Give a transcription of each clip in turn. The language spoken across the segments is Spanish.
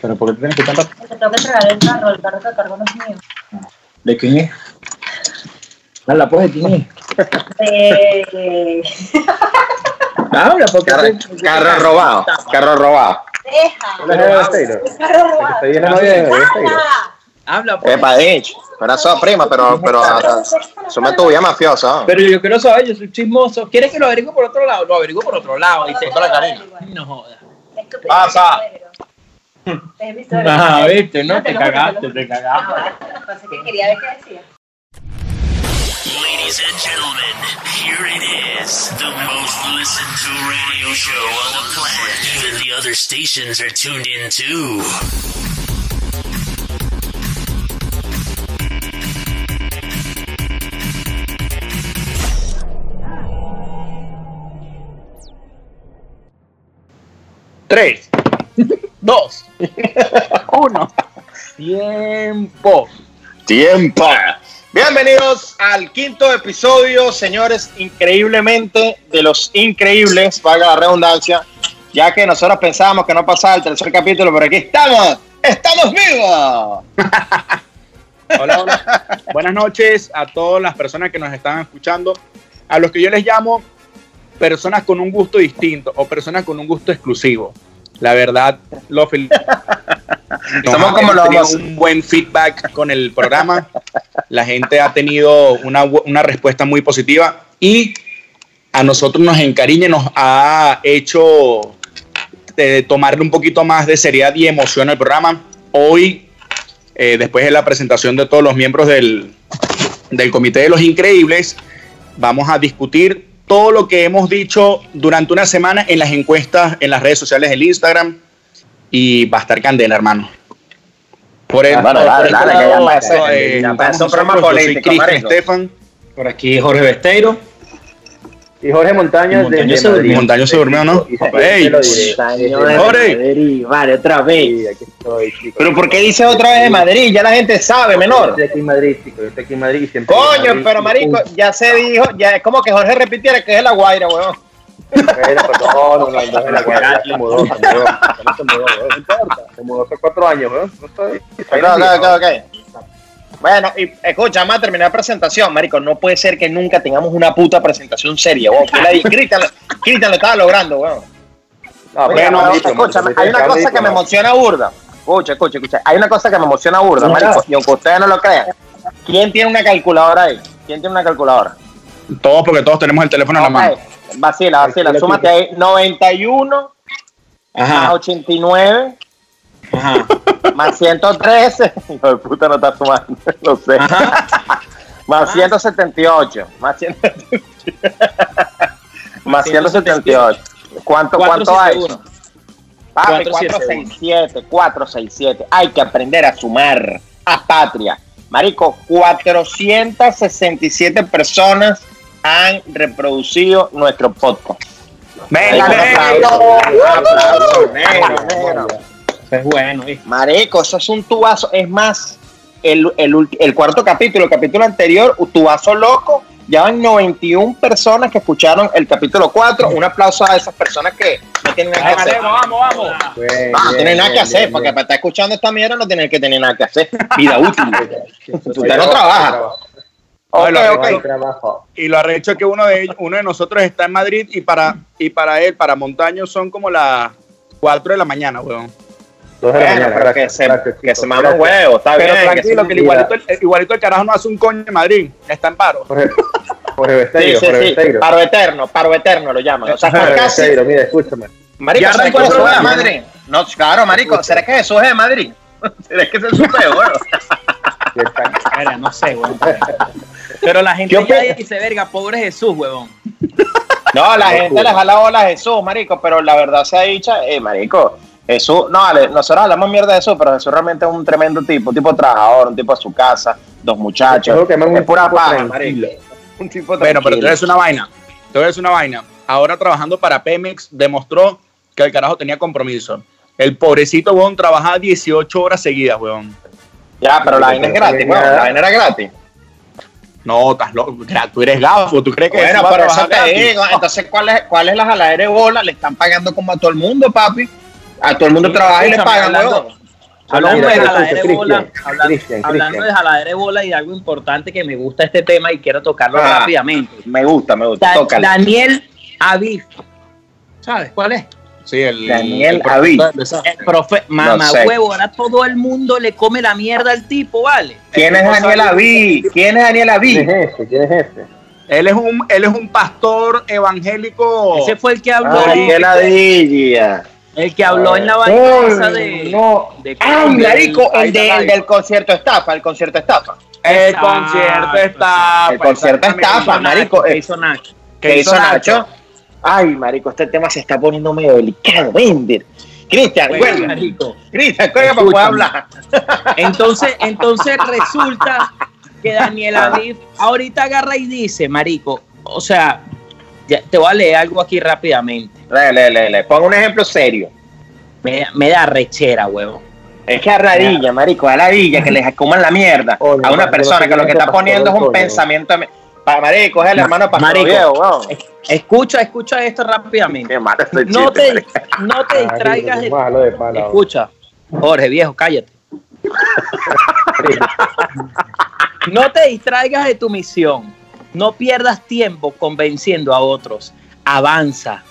¿Pero por qué tienes que cantar? Te tengo que entregar el carro, el carro que cargo no es mío. ¿De quién es? Habla, pues, ¿de quién es? De... Habla, porque... Carro, carro robado. Carro robado. Deja. ¿La de carro robado. De. Habla, pues. Epa, Dich. Pero eso, prima, pero, pero sume tu vida mafiosa. ¿no? Pero yo quiero saber, yo soy chismoso. ¿Quieres que lo averigüe por otro lado? Lo averiguo por otro lado. Dice, no jodas. Pasa. Es Ah, viste, no, te lo juro, cagaste, te juro. cagaste. No. Pensé que quería ver qué decía. Ladies and gentlemen, here it is, the most listened to radio show on the planet. Even the other stations are tuned in too. Tres, dos, uno. Tiempo. Tiempo. Bienvenidos al quinto episodio, señores, increíblemente de los increíbles, valga la redundancia, ya que nosotros pensábamos que no pasaba el tercer capítulo, pero aquí estamos, estamos vivos. Hola, hola. Buenas noches a todas las personas que nos están escuchando, a los que yo les llamo personas con un gusto distinto o personas con un gusto exclusivo. La verdad, lo felicito. Somos como un buen feedback con el programa. La gente ha tenido una, una respuesta muy positiva y a nosotros nos encariña, y nos ha hecho eh, tomarle un poquito más de seriedad y emoción al programa. Hoy, eh, después de la presentación de todos los miembros del, del Comité de los Increíbles, vamos a discutir todo lo que hemos dicho durante una semana en las encuestas, en las redes sociales del Instagram y va a estar candela, hermano. Por el, bueno, dale, por dale, este que ya eh, ya Y Jorge Montaño Montaño desde se durmió. Madrid. Montaño se durmió, ¿no? Ey. Jorge. Vale, otra vez. Sí, aquí estoy, chico. Pero ¿por qué dice otra vez de Madrid? Ya la gente sabe, Yo menor. estoy aquí en Madrid, chico. Yo estoy aquí en Madrid siempre. Coño, Madrid, pero marico, ya se dijo, ya es como que Jorge repitiera que es la Guaira, weón. Pues no, no, no, no, es la guardia, se mudó, se mudó, no se mudó, no importa, se mudó hace cuatro años, weón, no en ok, ok. Bueno, y escucha, a terminar la presentación, marico. No puede ser que nunca tengamos una puta presentación seria, weón. Cristian, Cristian lo estaba logrando, weón. No, Oye, bueno, no, marico, hay una cosa que me emociona burda. Escucha, escucha, escucha. Hay una cosa que me emociona burda, marico. Y aunque ustedes no lo crean, ¿quién tiene una calculadora ahí? ¿Quién tiene una calculadora? Todos, porque todos tenemos el teléfono en la mano. Vacila, vacila. Súmate ahí. 91 más Ajá, 89 ajá. más 113. Hijo de puta, no está sumando. No sé. Más 178. Más, 100 más 178. ¿Cuánto, cuánto hay? 471. Papi, 467. 467. 467. Hay que aprender a sumar a patria. Marico, 467 personas han reproducido nuestro podcast. Venga, negro, es bueno, ¿viste? Marico, eso es un tubazo. Es más, el, el, ulti- el cuarto capítulo, el capítulo anterior, un tubazo loco. Ya van 91 personas que escucharon el capítulo 4. Un aplauso a esas personas que no tienen nada que hacer. Vamos, vamos, vamos. Bien, No, no tienen nada que bien, hacer, bien, porque bien. para estar escuchando esta mierda no tienen que tener nada que hacer. Vida útil. Usted no trabaja. trabajo, Ok, Bueno, ok. hay trabajo. Y lo arrecho es que uno de ellos, uno de nosotros está en Madrid y para, y para él, para Montaño, son como las 4 de la mañana, weón. Dos de la mañana, pero que gracias, se, gracias, que se mama gracias. huevo, está Pero bien. tranquilo, que igualito, el, igualito el carajo no hace un coño en Madrid, está en paro. Jorge, Jorge Sí, Besteiro, sí, Jorge sí. Besteiro. Paro eterno, paro eterno lo llaman. O sea, Jorge casi. Besteiro, mira, escúchame. Marico, Ya ¿será que Jesús es de. Madrid? No, claro, marico. ¿Será que Jesús es de Madrid? ¿Será que ese es su peor? está- Mira, no sé, weón. Pero la gente ¿Qué ya dice, verga, pobre Jesús, huevón. No, la gente le jala bola a Jesús, marico, pero la verdad sea dicha, eh, marico, Jesús, no, vale, nosotros hablamos mierda de Jesús, pero Jesús realmente es un tremendo tipo, un tipo trabajador, un tipo a su casa, dos muchachos, Creo que me es pura paja. Un tipo Bueno, pero a decir una vaina. A decir una vaina. Ahora trabajando para Pemex, demostró que el carajo tenía compromiso. El pobrecito, weón, trabajaba 18 horas seguidas, weón. Ya, pero la vaina es gratis, weón, la vaina era gratis. No, estás loco. Tú eres gafo. ¿Tú crees que Bueno, eso va a pero eso te digo, entonces, ¿cuál es, cuál es la jaladera de bola? Le están pagando como a todo el mundo, papi. A todo el mundo trabaja y le pagan, hablando. Hablando de jaladera de bola, hablando, de jaladera de bola y algo importante que me gusta este tema y quiero tocarlo Ah. rápidamente. Me gusta, me gusta. Da-. Daniel Aviv. ¿Sabes cuál es? Sí, el. Daniel el esa- El profe, mamá sé. huevo, ahora todo el mundo le come la mierda al tipo, ¿vale? ¿Quién es Daniel Aví? ¿Quién es Daniel ¿Quién Aví? es ese? ¿Quién es ese? Él es un, él es un pastor evangélico. Ese fue el que habló, Ay, qué ladilla. El que habló en la vaina de, no. de Ay, del- marico, el, de- el del concierto estafa, el concierto estafa. El Exacto, concierto está. El concierto estafa, marico. eh, hizo Nacho. ¿Qué hizo Nacho? Ay, marico, este tema se está poniendo medio delicado, Bender. Cristian, cuelga. marico. Cristian, cuelga para poder hablar. Entonces, entonces resulta que Daniel Aviv ahorita agarra y dice, marico, o sea, ya- te voy a leer algo aquí rápidamente. Le, le, le, le. Pon un ejemplo serio. Me, me da rechera, huevo. Es que a radilla, marico, a ladilla, que les coman la mierda Oye, a una persona que lo que está poniendo es un pensamiento. de- Pa, marico, es el Ma- hermano Pastor marico. Escucha, escucha esto rápidamente. Qué malo este No chiste, te, no te distraigas de... malo de Escucha, Jorge, viejo, cállate. No te distraigas de tu misión. No pierdas tiempo convenciendo a otros. Avanza.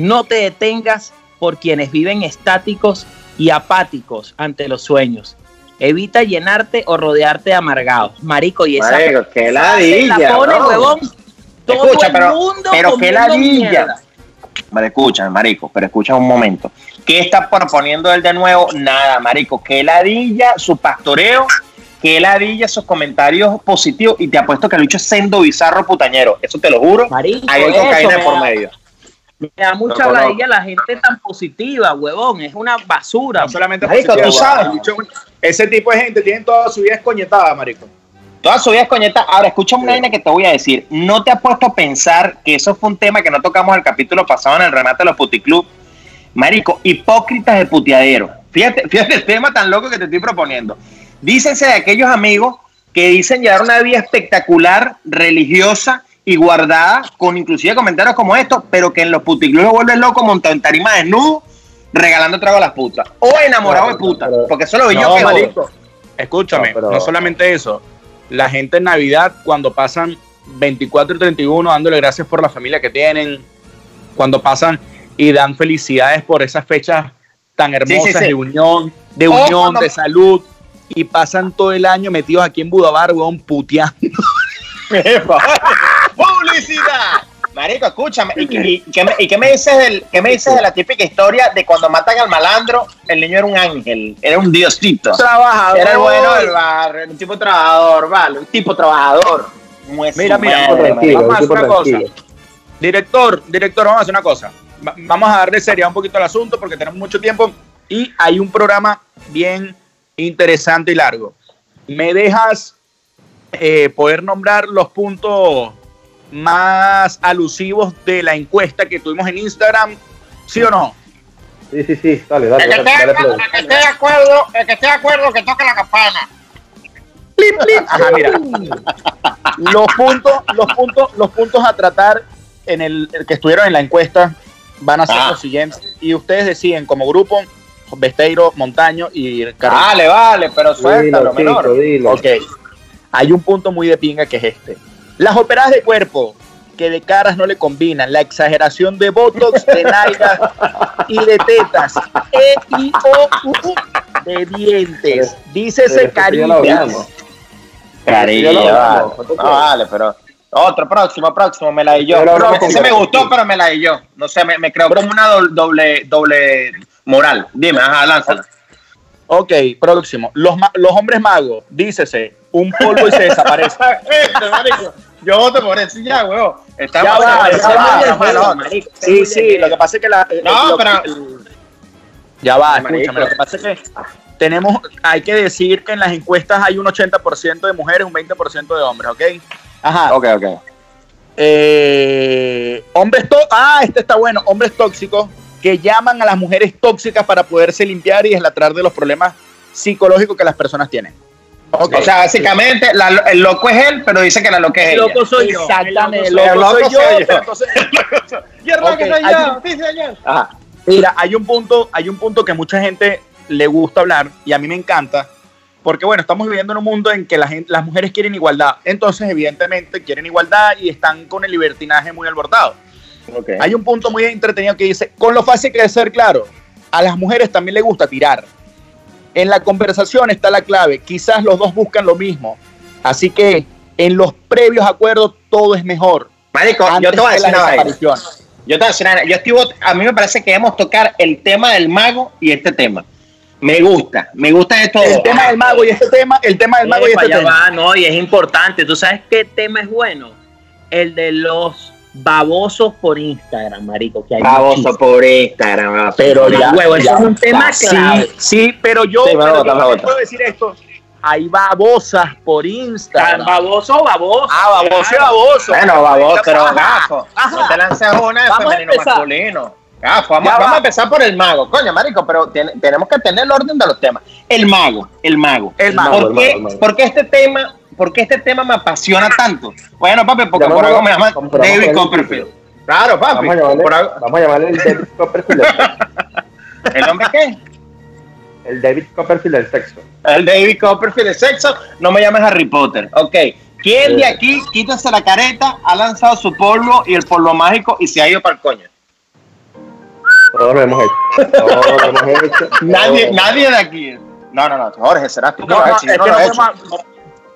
No te detengas por quienes viven estáticos y apáticos ante los sueños. Evita llenarte o rodearte de amargados. Marico, y esa Marico, qué ladilla, la pone, huevón. Todo Escucha, el pero- mundo pero qué ladilla. mierda. Vale, escucha, marico, pero escucha un momento. ¿Qué está proponiendo él de nuevo? Nada, marico. Que ladilla su pastoreo, que ladilla sus comentarios positivos y te apuesto que el bicho es sendo bizarro putañero. Eso te lo juro. Marico, hay cocaína por medio. Me da mucha No, no, no. ladilla la gente tan positiva, huevón. Es una basura. No solamente Marico, positivo, tú sabes. Ese tipo de gente tiene toda su vida escoñetada, marico. Toda su vida es coñeta. Ahora, escucha una vaina que te voy a decir. No te has puesto a pensar que eso fue un tema que no tocamos el capítulo pasado en el remate de los puticlub. Marico, hipócritas de puteadero. Fíjate, fíjate el tema tan loco que te estoy proponiendo. Dícense de aquellos amigos que dicen llevar una vida espectacular, religiosa y guardada, con inclusive comentarios como estos, pero que en los puticlubs se vuelven locos montado en tarima desnudo, regalando trago a las putas. O enamorado de putas. pero- Porque eso lo vi yo que marico. Escúchame, No, pero- no solamente eso. La gente en Navidad, cuando pasan 24 y 31 dándole gracias por la familia que tienen, cuando pasan y dan felicidades por esas fechas tan hermosas sí, sí. de unión, de unión, cuando- de salud, y pasan todo el año metidos aquí en Budabar, weón, puteando. ¡Publicidad! Marico, escúchame. ¿Y, qué- y qué me, y qué me dices del, qué me dices de la típica historia de cuando matan al malandro? El niño era un ángel, era un diosito. Trabajador. Era el bueno del barrio, era un tipo trabajador, vale, un tipo trabajador. Mira, mira, madre, tranquilo, marico. vamos a hacer una cosa. Director, director, vamos a hacer una cosa. Va- Vamos a darle seriedad un poquito al asunto porque tenemos mucho tiempo y hay un programa bien interesante y largo. ¿Me dejas eh, poder nombrar los puntos más alusivos de la encuesta que tuvimos en Instagram? ¿Sí o no? Sí, sí, sí, dale, dale, El que, dale, esté, dale play. el que esté de acuerdo, el que esté de acuerdo, que toque la campana. Ajá, mira. Los puntos, los puntos, los puntos a tratar en el, el que estuvieron en la encuesta van a ser Ah. los siguientes y ustedes deciden como grupo Besteiro, Montaño y Carlos. Vale, vale, pero suéltalo, Dilo, chico, menor. dilo. Ok. Hay un punto muy de pinga que es este. Las operadas de cuerpo que de caras no le combinan, la exageración de botox, de nalgas y de tetas, e i o u, u, de dientes, dícese Pero hablamos, ¿cuánto No, vale, pero otro, próximo, próximo, me la di yo. Pero ese me gustó, pero me la di yo. No sé, me, me creo como una doble, doble, doble moral. Dime, ajá, lánzala. Ok, próximo. Los, los hombres magos, dícese, un polvo y se desaparece. Yo voto por eso ya, weón. Está Ya va, ya va. Sí, sí, lo que pasa es que la... No, lo- pero- Ya va, Marico. escúchame, lo que pasa es que tenemos, hay que decir que en las encuestas hay un 80% de mujeres, un 20% de hombres, ¿ok? Ajá. Ok, ok. Eh, hombres tó- ah, este está bueno, hombres tóxicos que llaman a las mujeres tóxicas para poderse limpiar y deslatar de los problemas psicológicos que las personas tienen. Ok. O sea, básicamente, la- el loco es él, pero dice que la loca es El ella. loco soy yo. Exactamente, El loco El loco soy yo, soy yo. pero entonces- Y el loco Ok, soy yo, señor. Ajá. Mira, hay un punto, hay un punto que mucha gente le gusta hablar y a mí me encanta, porque bueno, estamos viviendo en un mundo en que la gente, las mujeres quieren igualdad, entonces evidentemente quieren igualdad y están con el libertinaje muy alborotado. Ok. Hay un punto muy entretenido que dice, con lo fácil que es ser claro, a las mujeres también les gusta tirar. En la conversación está la clave, quizás los dos buscan lo mismo, así que en los previos acuerdos todo es mejor. Marico, yo te voy a de decir una vaina. Yo te voy a decir una. Yo estoy, a mí me parece que debemos tocar el tema del mago y este tema. Me gusta, me gusta todo. El tema del mago y este tema, el tema del mago y este tema. va, no, y es importante. ¿Tú sabes qué tema es bueno? El de los babosos por Instagram, marico. Que hay Baboso muchísimos. por Instagram. Pero ya, huevo, eso ya, es un tema clave. sí, pero yo, Sí, pero bota, yo puedo decir esto. Hay babosas por Instagram. Baboso o baboso. Ah, baboso y baboso. Bueno, baboso, pero Ajá, gafo. ajá. No te lances una de Vamos a femenino empezar. masculino. Gafo, vamos, Ya vamos va. a empezar por el mago. Coño, marico, pero tenemos que tener el orden de los temas. El mago, el mago. El mago, ¿Por el qué, mago, el mago. por qué este tema, por qué este tema me apasiona tanto? Bueno, papi, porque por algo me llaman David Copperfield. Claro, papi. Vamos a llamarle, por algo- vamos a llamarle el David Copperfield del sexo. ¿El hombre qué? El David Copperfield del sexo. El David Copperfield de sexo, no me llames Harry Potter. Ok. ¿Quién de aquí, quítase la careta, ha lanzado su polvo y el polvo mágico y se ha ido para el coño? Todos lo hemos hecho. Todos lo hemos hecho. Nadie, nadie de aquí. No, no, no, Jorge, serás tú que No, lo has no, hecho, es yo no lo no he hecho. podemos.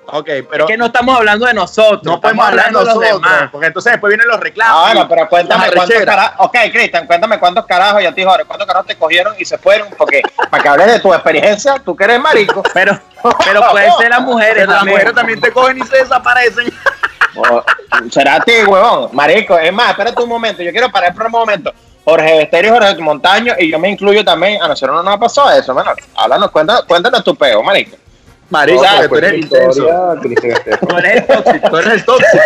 Ok, pero Es que no estamos hablando de nosotros. no podemos hablar de nosotros, los demás. porque entonces después vienen los reclamos. Ah, bueno, pero cuéntame cuántos carajos. Ok, Cristian, cuéntame cuántos carajos, ya te dijo, Jorge, cuántos carajos te cogieron y se fueron. Porque para que hables de tu experiencia, tú que eres marico. Pero, pero puede ser las mujeres Pero las mujeres también te cogen y se desaparecen. O- será a ti, huevón. Marico, es más, espérate un momento. Yo quiero parar por un momento. Jorge Besterio y Jorge Montaño, y yo me incluyo también. A nosotros no nos ha pasado eso, menor. Háblanos, cuéntanos, cuéntanos tu peo, marico. Marico, No, pues, tú eres intenso. Tú eres el tóxico. Tú eres el tóxico.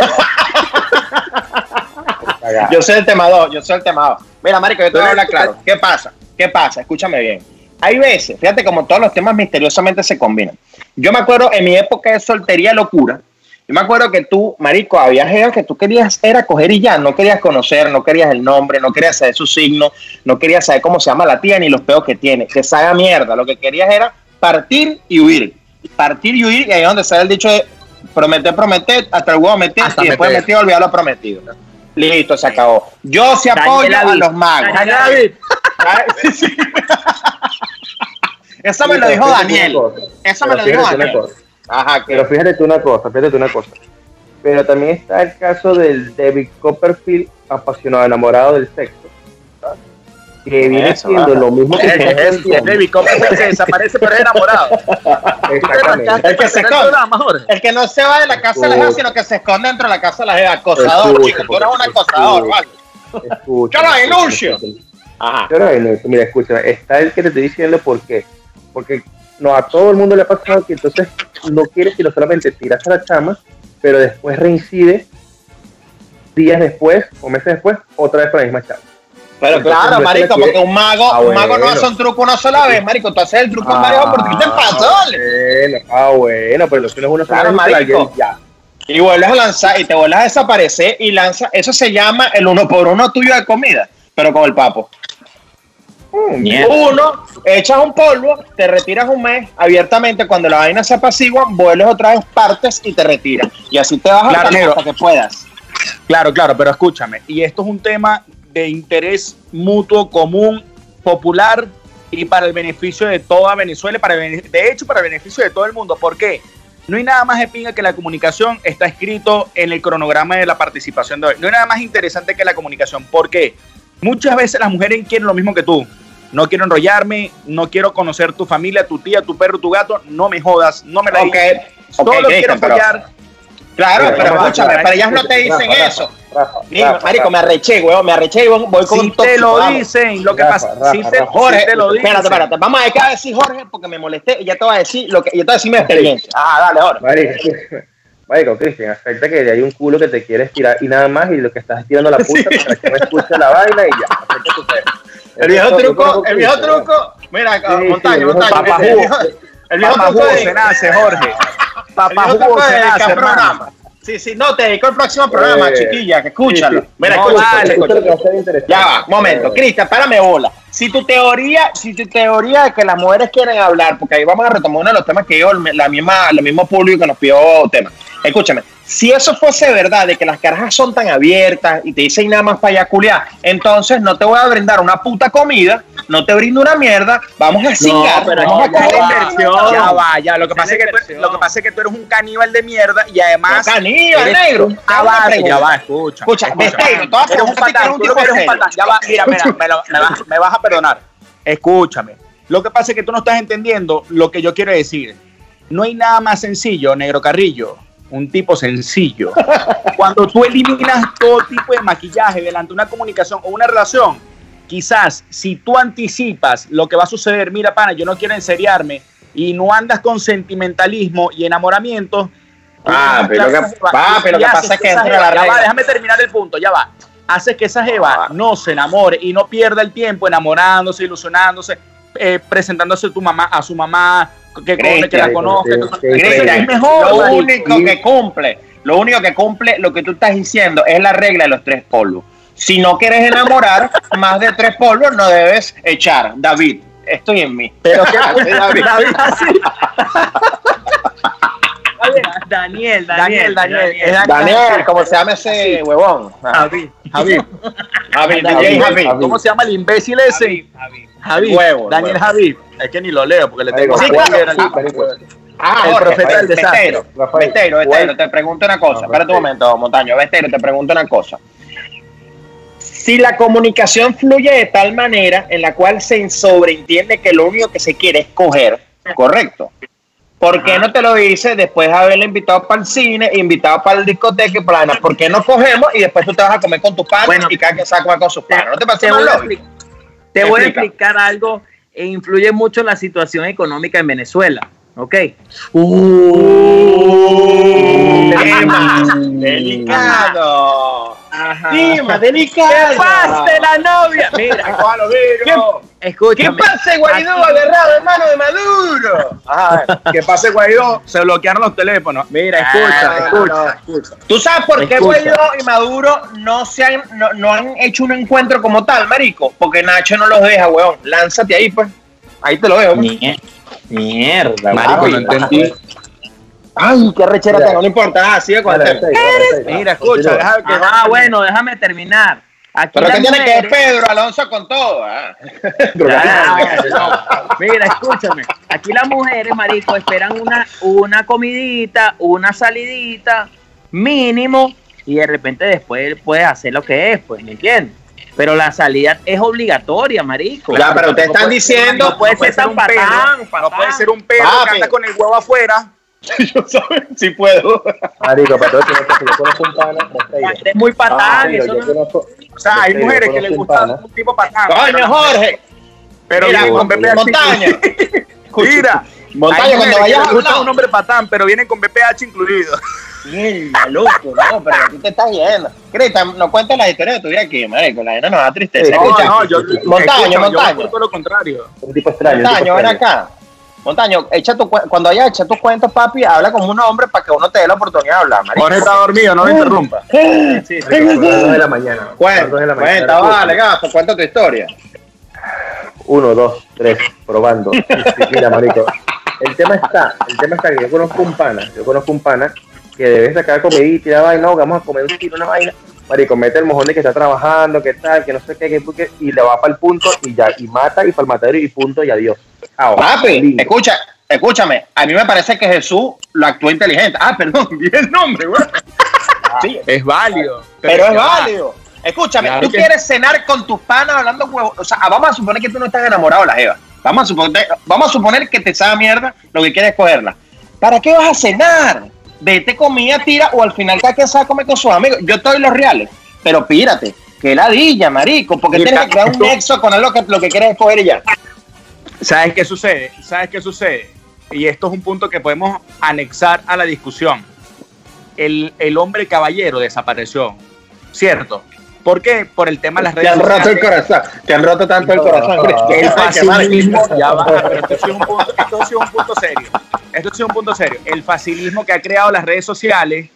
Yo soy el tema 2, yo soy el tema 2. Mira, marico, yo te voy a hablar claro. ¿Qué pasa? ¿Qué pasa? Escúchame bien. Hay veces, fíjate como todos los temas misteriosamente se combinan. Yo me acuerdo en mi época de soltería locura, yo me acuerdo que tú, marico, había gente que tú querías era coger y ya, no querías conocer, no querías el nombre, no querías saber su signo, no querías saber cómo se llama la tía ni los peos que tiene, que se haga mierda. Lo que querías era partir y huir. Partir y huir, y ahí es donde sale el dicho de prometer, prometer, hasta el huevo meter, Hasta y después meter. meter, olvidar lo prometido. Listo, se acabó. Yo Daniel apoyo a los magos. Daniel sí, sí. Eso me lo dijo Daniel. Eso me Pero lo dijo Daniel. Ajá, Pero fíjate tú una cosa, fíjate tú una cosa. Pero también está el caso del David Copperfield apasionado, enamorado del sexo. Que viene Eso, siendo lo mismo que Es, es. David se desaparece, pero es enamorado. Exactamente. El que se esconde. el que no se va de la casa de la jeva, sino que se esconde dentro de la casa de la jeva. Acosador, Escucha, chico. Tú eres un acosador, escucha. ¿vale? Escucha, Yo lo escucha, denuncio. escucha. Ajá. Yo lo denuncio. Mira, escúchame, está el que te estoy diciendo por qué. Porque no a todo el mundo le ha pasado que entonces no quiere sino solamente tirarse a la chama, pero después reincide días después o meses después otra vez con la misma chama. Pero claro, marico, porque un mago, Ah, un mago no hace un truco una sola vez, marico. Tú haces el truco en varias oportunidades te pasó, ah, bueno, pero lo que no es una sola Claro, vez que la marico. lleve ya. Y vuelves a lanzar y te vuelves a desaparecer y lanza. Eso se llama el uno por uno tuyo de comida, pero con el papo. Mm, Uno, echas un polvo, te retiras un mes abiertamente. Cuando la vaina se apacigua, vuelves otra vez, partes y te retiras. Y así te vas Claro, hasta que puedas. Claro, claro, pero escúchame. Y esto es un tema de interés mutuo, común, popular y para el beneficio de toda Venezuela, para el de hecho para el beneficio de todo el mundo. ¿Por qué? No hay nada más de pinga que la comunicación está escrito en el cronograma de la participación de hoy. No hay nada más interesante que la comunicación. ¿Por qué? Muchas veces las mujeres quieren lo mismo que tú. No quiero enrollarme, no quiero conocer tu familia, tu tía, tu perro, tu gato. No me jodas, no me la Ok, digas. Solo quiero follar. Claro, Pero pero escúchame, pero ellas no te dicen Rafa, eso. Rafa, Mira, Rafa, marico, Rafa. me arreché, weón, me arreché y voy, voy con Si un te lo vamos. dicen, lo que Rafa, pasa, Rafa, si te, Rafa. Jorge, si te lo dicen. espérate, espérate, vamos a dejar de decir Jorge porque me molesté y ya te voy a decir lo que yo te voy a decir mi experiencia. Ah, dale, Jorge. Marico, Marico, Cristian, acepta que hay un culo que te quieres tirar y nada más y lo que estás tirando la puta para que no escuche la vaina y ya. acepta tu pedo. El viejo truco, el viejo truco, mira, montaña, el viejo montaña, papá el viejo- truco de- se nace, Jorge. Papá truco se hermano. programa. Sí, sí, no, te dedico el próximo programa, Eh, chiquilla, que escúchalo. sí, sí. Mira, No, escucha, vale, escucha, Esto es lo que va a escucha. ser interesante. Ya va, momento, Eh, Cristian, párame bola. Si tu teoría, si tu teoría de que las mujeres quieren hablar, porque ahí vamos a retomar uno de los temas que yo, la misma, el mismo público que nos pidió tema. Escúchame, si eso fuese verdad, de que las carajas son tan abiertas y te dicen nada más para allá culiar, entonces no te voy a brindar una puta comida, no te brindo una mierda, vamos a cingar, pero vamos a ya va, inversión. Ya va, ya. Lo que, pasa es que tú, lo que pasa es que tú eres un caníbal de mierda y además. No, caníbal, negro. un avance. Ya va, escucha. Escucha, Besteiro, todas Eres un patán, un tú tipo eres un serio. patán. Ya va, mira, mira, me, lo- me vas, me vas a perdonar. Escúchame. Lo que pasa es que tú no estás entendiendo lo que yo quiero decir. No hay nada más sencillo, Negro Carrillo. Un tipo sencillo. Cuando tú eliminas todo tipo de maquillaje delante de una comunicación o una relación, quizás si tú anticipas lo que va a suceder, mira, pana, yo no quiero enseriarme y no andas con sentimentalismo y enamoramiento. Ah, pero lo que- va, pero lo que pasa es que entra la jeva- ya regla. va, déjame terminar el punto, ya va. Haces que esa jeva Ah. no se enamore y no pierda el tiempo enamorándose, ilusionándose, eh, presentándose a tu mamá, a su mamá, que, Cristian, que la conozca. Cristian, es mejor. lo único que cumple, lo único que cumple lo que tú estás diciendo es la regla de los tres polvos. Si no quieres enamorar, más de tres polvos no debes echar. David, estoy en mí. Pero qué David. David, así. Daniel, Daniel, Daniel, Daniel, es Daniel. Daniel, ¿cómo se llama ese huevón? Javi. Javi, Javi, Javi. Javi. ¿cómo se llama el imbécil ese? Javi, Huevo, Daniel huevo. Javi. Es que ni lo leo porque le tengo Sí, claro, sí, marico. Ah, El Jorge, profeta del desastre. Besteiro, ¿cuál? te pregunto una cosa. No, Espérate un momento, Montaño. Besteiro, te pregunto una cosa. Si la comunicación fluye de tal manera en la cual se sobreentiende que lo único que se quiere es coger, correcto. ¿Por qué no te lo dice después de haberle invitado para el cine, invitado para el discoteca y para la? ¿Por qué no cogemos y después tú te vas a comer con panas Bueno, y cada quien se va a comer con panas? ¿No te lógico? expli- te voy a Explica. explicar algo e influye mucho la situación económica en Venezuela. ¿Ok? Tema delicado. Tema delicado. ¡Pase la novia! Mira, ¿Qué, ¿Qué escúchame. pasa, Guaidó, agarrado en mano de Maduro? Ajá, que pase Guaidó, se bloquearon los teléfonos. Mira, escucha, Ah, escucha. no. ¿Tú sabes por qué Escucha. Guaidó y Maduro no, se han, no, no han hecho un encuentro como tal, marico? Porque Nacho no los deja, weón. Lánzate ahí, pues. Ahí te lo dejo. Mier- Mierda, Marico, no entendí. Ay, qué rechera tengo, no importa. Ah, sigue con el tema. Mira, escucha, deja que Ah, bueno, déjame terminar. Aquí Pero que tiene que ver Pedro Alonso con todo. ah. Ya, no. Mira, escúchame. Aquí las mujeres, marico, esperan una, una comidita, una salidita, mínimo, y de repente después puedes hacer lo que es, pues, ¿me entiendes? Pero la salida es obligatoria, marico. Ya, pero ustedes No están puede- diciendo. no puede ser tan un perro, patán, No puede ser un perro que anda con el huevo afuera. Yo sabes si puedo. Marico, pero tú que yo conozco un pana. Es muy patán, Besteiro, eso no- conozco- O sea, hay mujeres que les gusta un pana. un tipo patán. Coño, Jorge. Pero Mira, vienen con BPH. Montaña. Mira, Montaña, cuando vayas a gusta un hombre patán, pero vienen con BPH incluido. Mierda, loco, no, pero aquí te estás yendo. Cristian, no cuentes la historia de tu vida aquí, marico. La vaina nos da tristeza. No, no, yo, Montaño, escucha, Montaño. Yo lo contrario. Un tipo extraño. Montaño, ven acá. Montaño, echa tu, cuando hayas hecho tus cuentos, papi, habla como un hombre para que uno te dé la oportunidad de hablar, marico. Jorge está dormido, no lo interrumpa. Sí, las dos de la mañana. Cuenta, de la mañana. cuenta, vale, gato, cuenta tu historia. Uno, dos, tres, probando. Mira, marico. El tema está, el tema está que yo conozco un pana, yo conozco un pana que debe sacar comidita y la vaina, no, vamos a comer un tiro, una vaina. Marico, mete el mojón de que está trabajando, que tal, que no sé qué, que, que- y le va para el punto y ya, y mata y para el matadero y punto y adiós. Chao. Papi, escucha, escúchame, a mí me parece que Jesús lo actuó inteligente. Ah, perdón, di el nombre, güey. Sí, Es válido. pero es va. válido. Escúchame, Claro tú que- quieres cenar con tus panas hablando huevos. O sea, vamos a suponer que tú no estás enamorado de la Jeva. Vamos a suponer, vamos a suponer que te sabe mierda lo que quieres cogerla. ¿Para qué vas a cenar? Vete comida, tira, o al final cada quien se va a comer con sus amigos. Yo estoy los reales, pero pírate. Que ladilla, marico, porque tienes que crear un nexo con algo que lo que quieres escoger y ya. ¿Sabes qué sucede? ¿Sabes qué sucede? Y esto es un punto que podemos anexar a la discusión. El, el hombre caballero desapareció, ¿cierto? ¿Por qué? Por el tema de las Te redes han roto el sociales. corazón, te han roto tanto el corazón. El facilismo, marico. ya va, pero esto es un punto, esto sí es un punto serio. Esto sí es un punto serio. El facilismo que ha creado las redes sociales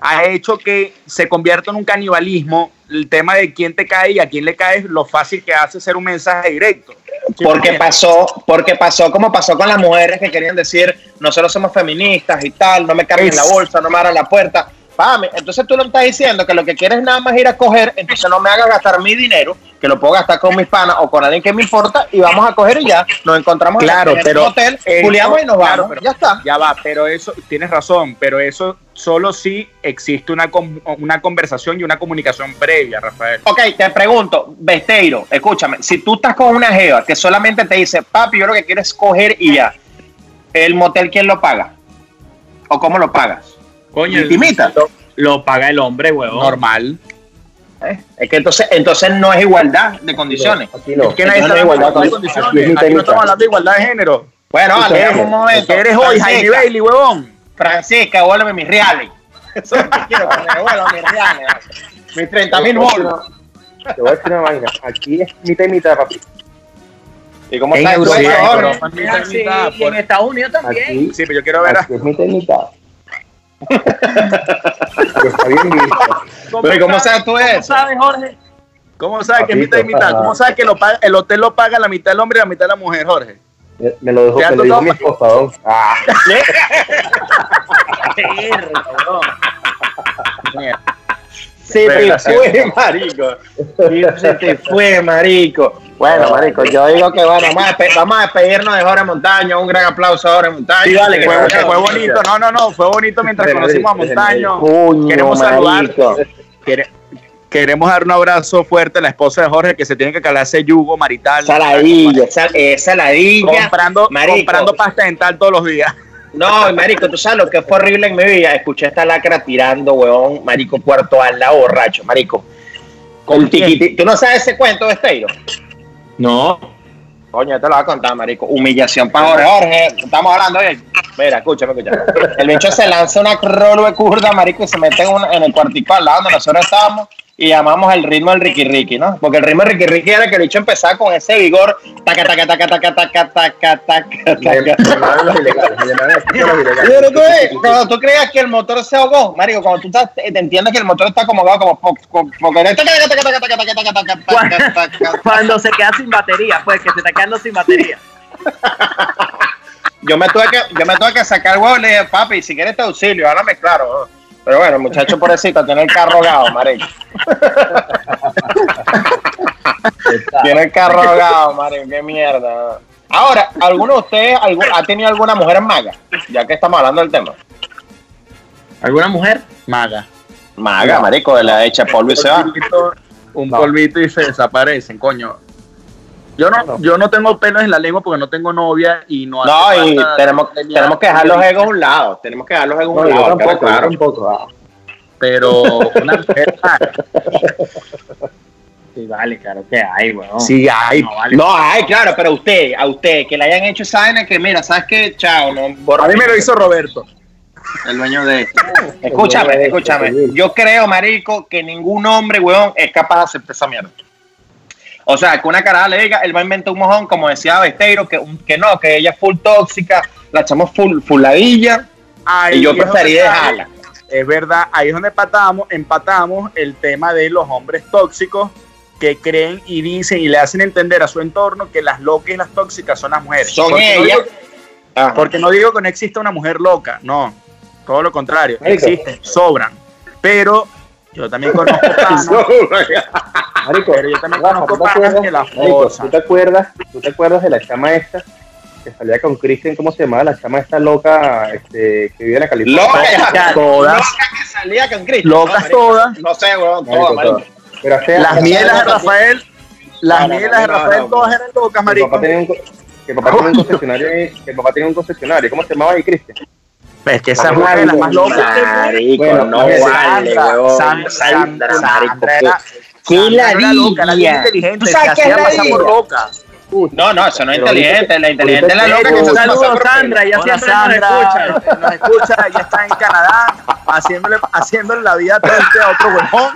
ha hecho que se convierta en un canibalismo el tema de quién te cae y a quién le caes, lo fácil que hace ser un mensaje directo. ¿Sí me Porque pasó, porque pasó como pasó con las mujeres que querían decir, nosotros somos feministas y tal, no me carguen la bolsa, no me abran la puerta. Pame, entonces tú lo estás diciendo que lo que quieres nada más ir a coger, entonces no me hagas gastar mi dinero, que lo puedo gastar con mis panas o con alguien que me importa, y vamos a coger y ya, nos encontramos en la- Claro, en el pero hotel, eso- juliamos y nos claro, vamos. pero- ya está. Ya va, pero eso, tienes razón, pero eso solo si existe una, una conversación y una comunicación previa, Rafael. Ok, te pregunto, Besteiro, escúchame, si tú estás con una jeva que solamente te dice, papi, yo lo que quiero es coger y ya, ¿el motel quién lo paga? ¿O cómo lo pagas? Coño, Intimita. Lo, lo paga el hombre, huevón. Normal. ¿Eh? Es que entonces, entonces no es igualdad de condiciones. Aquí no. Es que nadie está no hablando igualdad de con- condiciones. aquí es no estamos hablando de igualdad de género. Bueno, vale, dame un momento. ¿Qué eres hoy, Jaime Bailey, huevón? Francisca, devuélveme mis reales. Eso es lo que quiero, que me mis reales. Mis 30 mil bolos. Te voy a decir una vaina. Aquí es mitad y mitad, papi. ¿Y cómo En tú, Europa, ahora? Europa. Es así, y en Estados Unidos también. Aquí, Sí, pero yo quiero ver a... aquí es mitad y mitad. Está bien visto. Pero ¿cómo sabes tú ¿Cómo eso? sabes, Jorge? ¿Cómo sabes que mitad y mitad? ¿Cómo sabes que lo paga, el hotel lo paga la mitad del hombre y la mitad de la mujer, Jorge? Me- lo dejó, me lo dijo mi esposa. don. Ah. Se te fue, marico. Se te fue, marico. Bueno, marico, yo digo que bueno, vamos a, despe- vamos a despedirnos de Jorge Montaño. Un gran aplauso a Jorge Montaño. Sí, que Fue, bonito, no, no, no, fue bonito mientras conocimos a Montaño. Queremos saludar. Quere- Queremos dar un abrazo fuerte a la esposa de Jorge que se tiene que calar ese yugo marital. Esa ladilla, esa, esa ladilla. Comprando, Marico. comprando pasta dental todos los días. No, marico, tú sabes lo que fue horrible en mi vida. Escuché esta lacra tirando, weón, marico, cuarto al lado borracho, marico. Con tiquiti. ¿Tú no sabes ese cuento, Besteiro? No. Coño, te lo voy a contar, marico. Humillación para Jorge. Jorge, estamos hablando bien. Mira, escúchame, escúchame. El bicho se lanza una rolo de curda, marico, y se mete en, en el cuartico al lado donde nosotros estábamos y llamamos el ritmo del Ricky Ricky, ¿no? Porque el ritmo del Ricky Ricky era que el bicho empezaba con ese vigor. Taca, taca, taca, taca, taca, taca, taca, taca. Pero tú cuando tú creas que el motor se ahogó, marico, cuando tú estás- te entiendes que el motor está acomodado como porque Cuando se queda sin batería, pues que se está quedando sin batería. yo me tuve que yo me tuve que sacar el huevo y le dije, papi, si quieres te auxilio, háblame claro. Pero bueno, el muchacho pobrecito tiene el carro ahogado, marico. tiene el carro ahogado, marico, qué mierda. Ahora, ¿alguno de ustedes algún- ha tenido alguna mujer maga? Ya que estamos hablando del tema. ¿Alguna mujer? Maga. Maga, marico, de la hecha polvo y se va. polvito, un No. polvito y se desaparecen, coño. Yo no, No. yo no tengo pelos en la lengua porque no tengo novia y no No, hace y tenemos, tenemos que dejar los egos a un lado. Tenemos que dejar los egos a No, un yo lado. tampoco, claro. yo tampoco. ah. Pero una mujer maga, Sí, vale, claro que hay, weón. sí hay. No, vale. No, ay, claro, pero usted, a usted, que le hayan hecho esa vaina que, mira, ¿sabes qué? Chao, no, borra- A mí me lo hizo Roberto. el dueño de esto. Escúchame, escúchame. Yo creo, marico, que ningún hombre, weón, es capaz de aceptar esa mierda. O sea, que una cara le diga, él va a inventar un mojón, como decía Besteiro, que, que no, que ella es full tóxica, la echamos full, full ladilla, Ahí y yo preferiría dejarla. Es verdad, ahí es donde empatamos, empatamos el tema de los hombres tóxicos que creen y dicen y le hacen entender a su entorno que las locas y las tóxicas son las mujeres. Son Porque no ellas. digo-. Porque no digo que no exista una mujer loca, no. Todo lo contrario, existen, sobran. Pero yo también conozco panas, Marico, pero yo también Rafa, conozco ¿tú te panas acuerdas? que la Marico. ¿tú te acuerdas? ¿Tú te acuerdas de la chama esta que salía con Kristen? ¿Cómo se llamaba? La chama esta loca este, que vive en la California. Loca, Todas. loca que salía con Cristo. Locas No, todas. No sé, weón, Marico, todas, marico. Pero hace- Las hace- mielas de Rafael, las no, no, mielas de Rafael todas eran locas, marico. papá tenía un, co- que papá tenía un concesionario, que el papá tenía un concesionario. ¿Cómo se llamaba ahí, Cristian? Es que esa es una de las más locas. Marico, Bueno, no Sandra, vale, weón. Sandra, Sandra, marico, Sandra qué- era- qué Sandra era loca, era bien inteligente, ¿Tú se sabes qué hacía pasar por loca. No, no, eso no es inteligente. La inteligente es la loca que se por Sandra. Ella siempre nos Sandra, escucha. nos escucha, ella está en Canadá haciéndole, haciéndole la vida triste a otro huevón.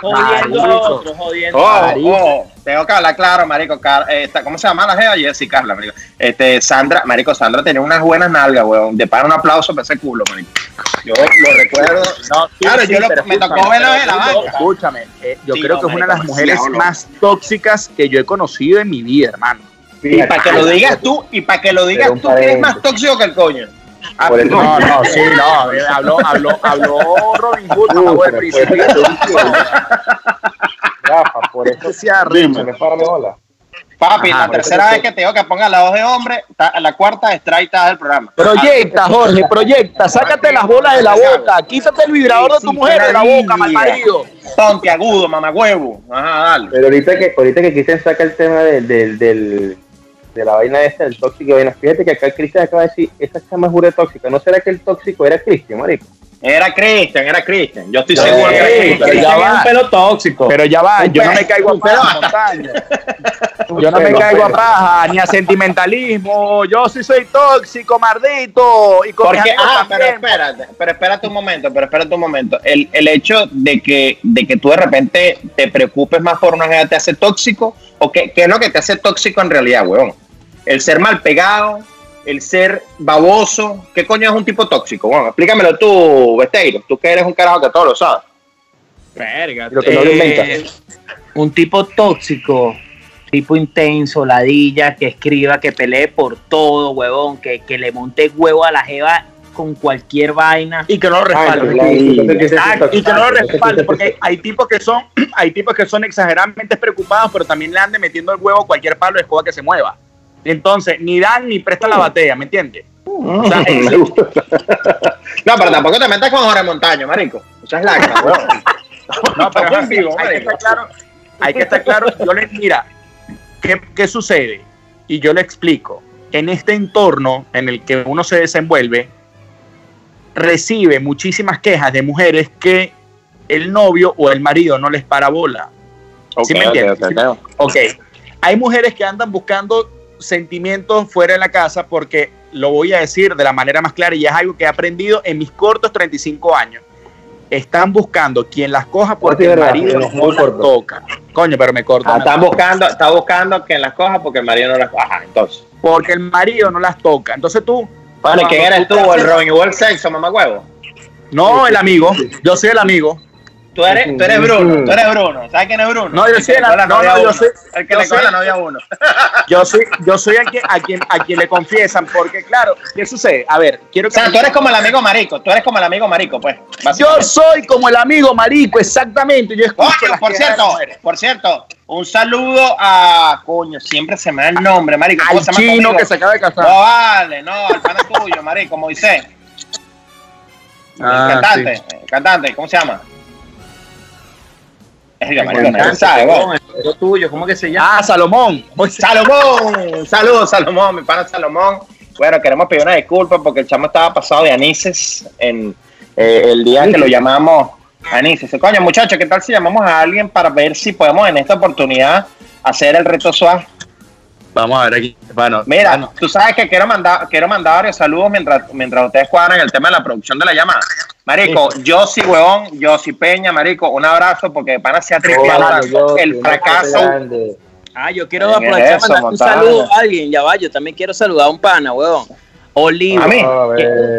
Jodiendo a otros, jodiendo Oh, oh, tengo que hablar claro, marico. Esta- ¿Cómo se llama la jeva? Jessica, Carla, marico. Este, Sandra, marico, Sandra tenía unas buenas nalgas, weón. De para un aplauso para ese culo, marico. Yo lo recuerdo. No, sí, Claro, sí, yo lo- me tocó escúchame, verlo de la banca. Escúchame, eh, yo Sí, creo no, que es una de las marico, mujeres más tóxicas que yo he conocido en mi vida, hermano. Y para que lo digas tú, y para que lo digas tú, que eres más tóxico que el coño. Ah, Por eso- No, no, sí, no, eh, habló, habló, habló Robin Hood, te digo, Rafa, por eso se Rima. me para mi bola. Papi, Ajá, la tercera te- vez que te digo que ponga la voz de hombre, ta- la cuarta es traita del programa. Proyecta, Jorge, proyecta, sácate las bolas de la boca, quítate el vibrador de tu mujer de la boca, mal ladilla. marido. Ponte agudo, mamagüevo. Ajá, dale. Pero ahorita que, ahorita que Cristian saca el tema del, del, del- de la vaina esta, del tóxico y vaina, fíjate que acá Cristian acaba de decir, esa chama es burda tóxica. ¿No será que el tóxico era Cristian, marico? Era Cristian, era Cristian. Yo estoy seguro que era Cristian. pero ya va. un pelo tóxico. Pero ya va, yo no me caigo a paja, montaña. Yo no me caigo a paja, ni a sentimentalismo. Yo sí soy tóxico, mardito. Y con Porque, ah, pero espérate, pero espérate un momento, pero espérate un momento. El, el hecho de que, de que tú de repente te preocupes más por una jeva te hace tóxico, o qué, qué es lo que te hace tóxico en realidad, weón. El ser mal pegado, el ser baboso, ¿qué coño es un tipo tóxico? Bueno, explícamelo tú, Besteiro, tú que eres un carajo que todo lo sabes. Verga, Lo que no lo eh, un tipo tóxico, tipo intenso, ladilla, que escriba, que pelee por todo, huevón, que, que le monte huevo a la jeva con cualquier vaina. Y que no lo respalden. Ay, entonces, ¿qué es ese Exacto, y que no lo tóxico? respalden, porque hay tipos que son, hay tipos que son exageradamente preocupados, pero también le andan metiendo el huevo a cualquier palo de escoba que se mueva. Entonces, ni dan ni prestan la batea, ¿me entiendes? O sea, es- Me gusta. No, pero tampoco te metas con Jorge Montaño, marico. Esa es la weón. No, pero así, hay que marico. estar claro, hay que estar claro, yo le, mira, ¿qué, ¿qué sucede? Y yo le explico, en este entorno en el que uno se desenvuelve, recibe muchísimas quejas de mujeres que el novio o el marido no les para bola. ¿Sí me entiendes? ok, ok. Ok, hay mujeres que andan buscando sentimientos fuera de la casa porque lo voy a decir de la manera más clara y es algo que he aprendido en mis cortos 35 años. Están buscando quien las coja porque Sí, el marido no las corto. toca. Coño, pero me corta. Ah, están buscando, está buscando que las coja porque el marido no las coja. Entonces. Porque el marido no las toca. Entonces tú, Vale, ¿quién eres tú el Robin o el sexo, mamá huevo? no el amigo, yo soy el amigo. Tú eres, tú eres Bruno, tú eres Bruno. ¿Sabes quién es Bruno? No, yo El soy la no, no, yo uno. soy- El que yo le soy- la novia uno. Yo soy, yo soy el que, a, quien, a quien le confiesan, porque claro, ¿qué sucede? A ver, quiero O que... sea, tú eres como el amigo marico. Tú eres como el amigo marico, pues. Yo soy como el amigo marico, exactamente. Yo escucho por cierto, por cierto, un saludo a. Coño, siempre se me da el nombre, marico. ¿Cómo al chino que se acaba de casar. No vale, no, al pana tuyo, marico, Moisés. Ah, el cantante, el cantante, ¿cómo se llama? Es el marico, no sabe, el tuyo, ¿cómo que se llama? Ah, Salomón. Salomón, saludos Salomón, mi pana Salomón. Bueno, queremos pedir una disculpa porque el chamo estaba pasado de anises en eh, el día que lo llamamos anises. Coño, muchachos, ¿qué tal si llamamos a alguien para ver si podemos en esta oportunidad hacer el reto suave? Vamos a ver aquí. Bueno, Mira, bueno, tú sabes que quiero mandar, quiero mandar varios saludos mientras, mientras ustedes cuadran el tema de la producción de la llamada. Marico, yo sí, huevón, yo sí, Peña, Marico, un abrazo porque de pana se ha yo, el fracaso. grande. Ah, yo quiero ¿Quién es aprovechar eso, para mandar un saludo a alguien. Ya va, yo también quiero saludar a un pana, huevón. Olivo. A mí.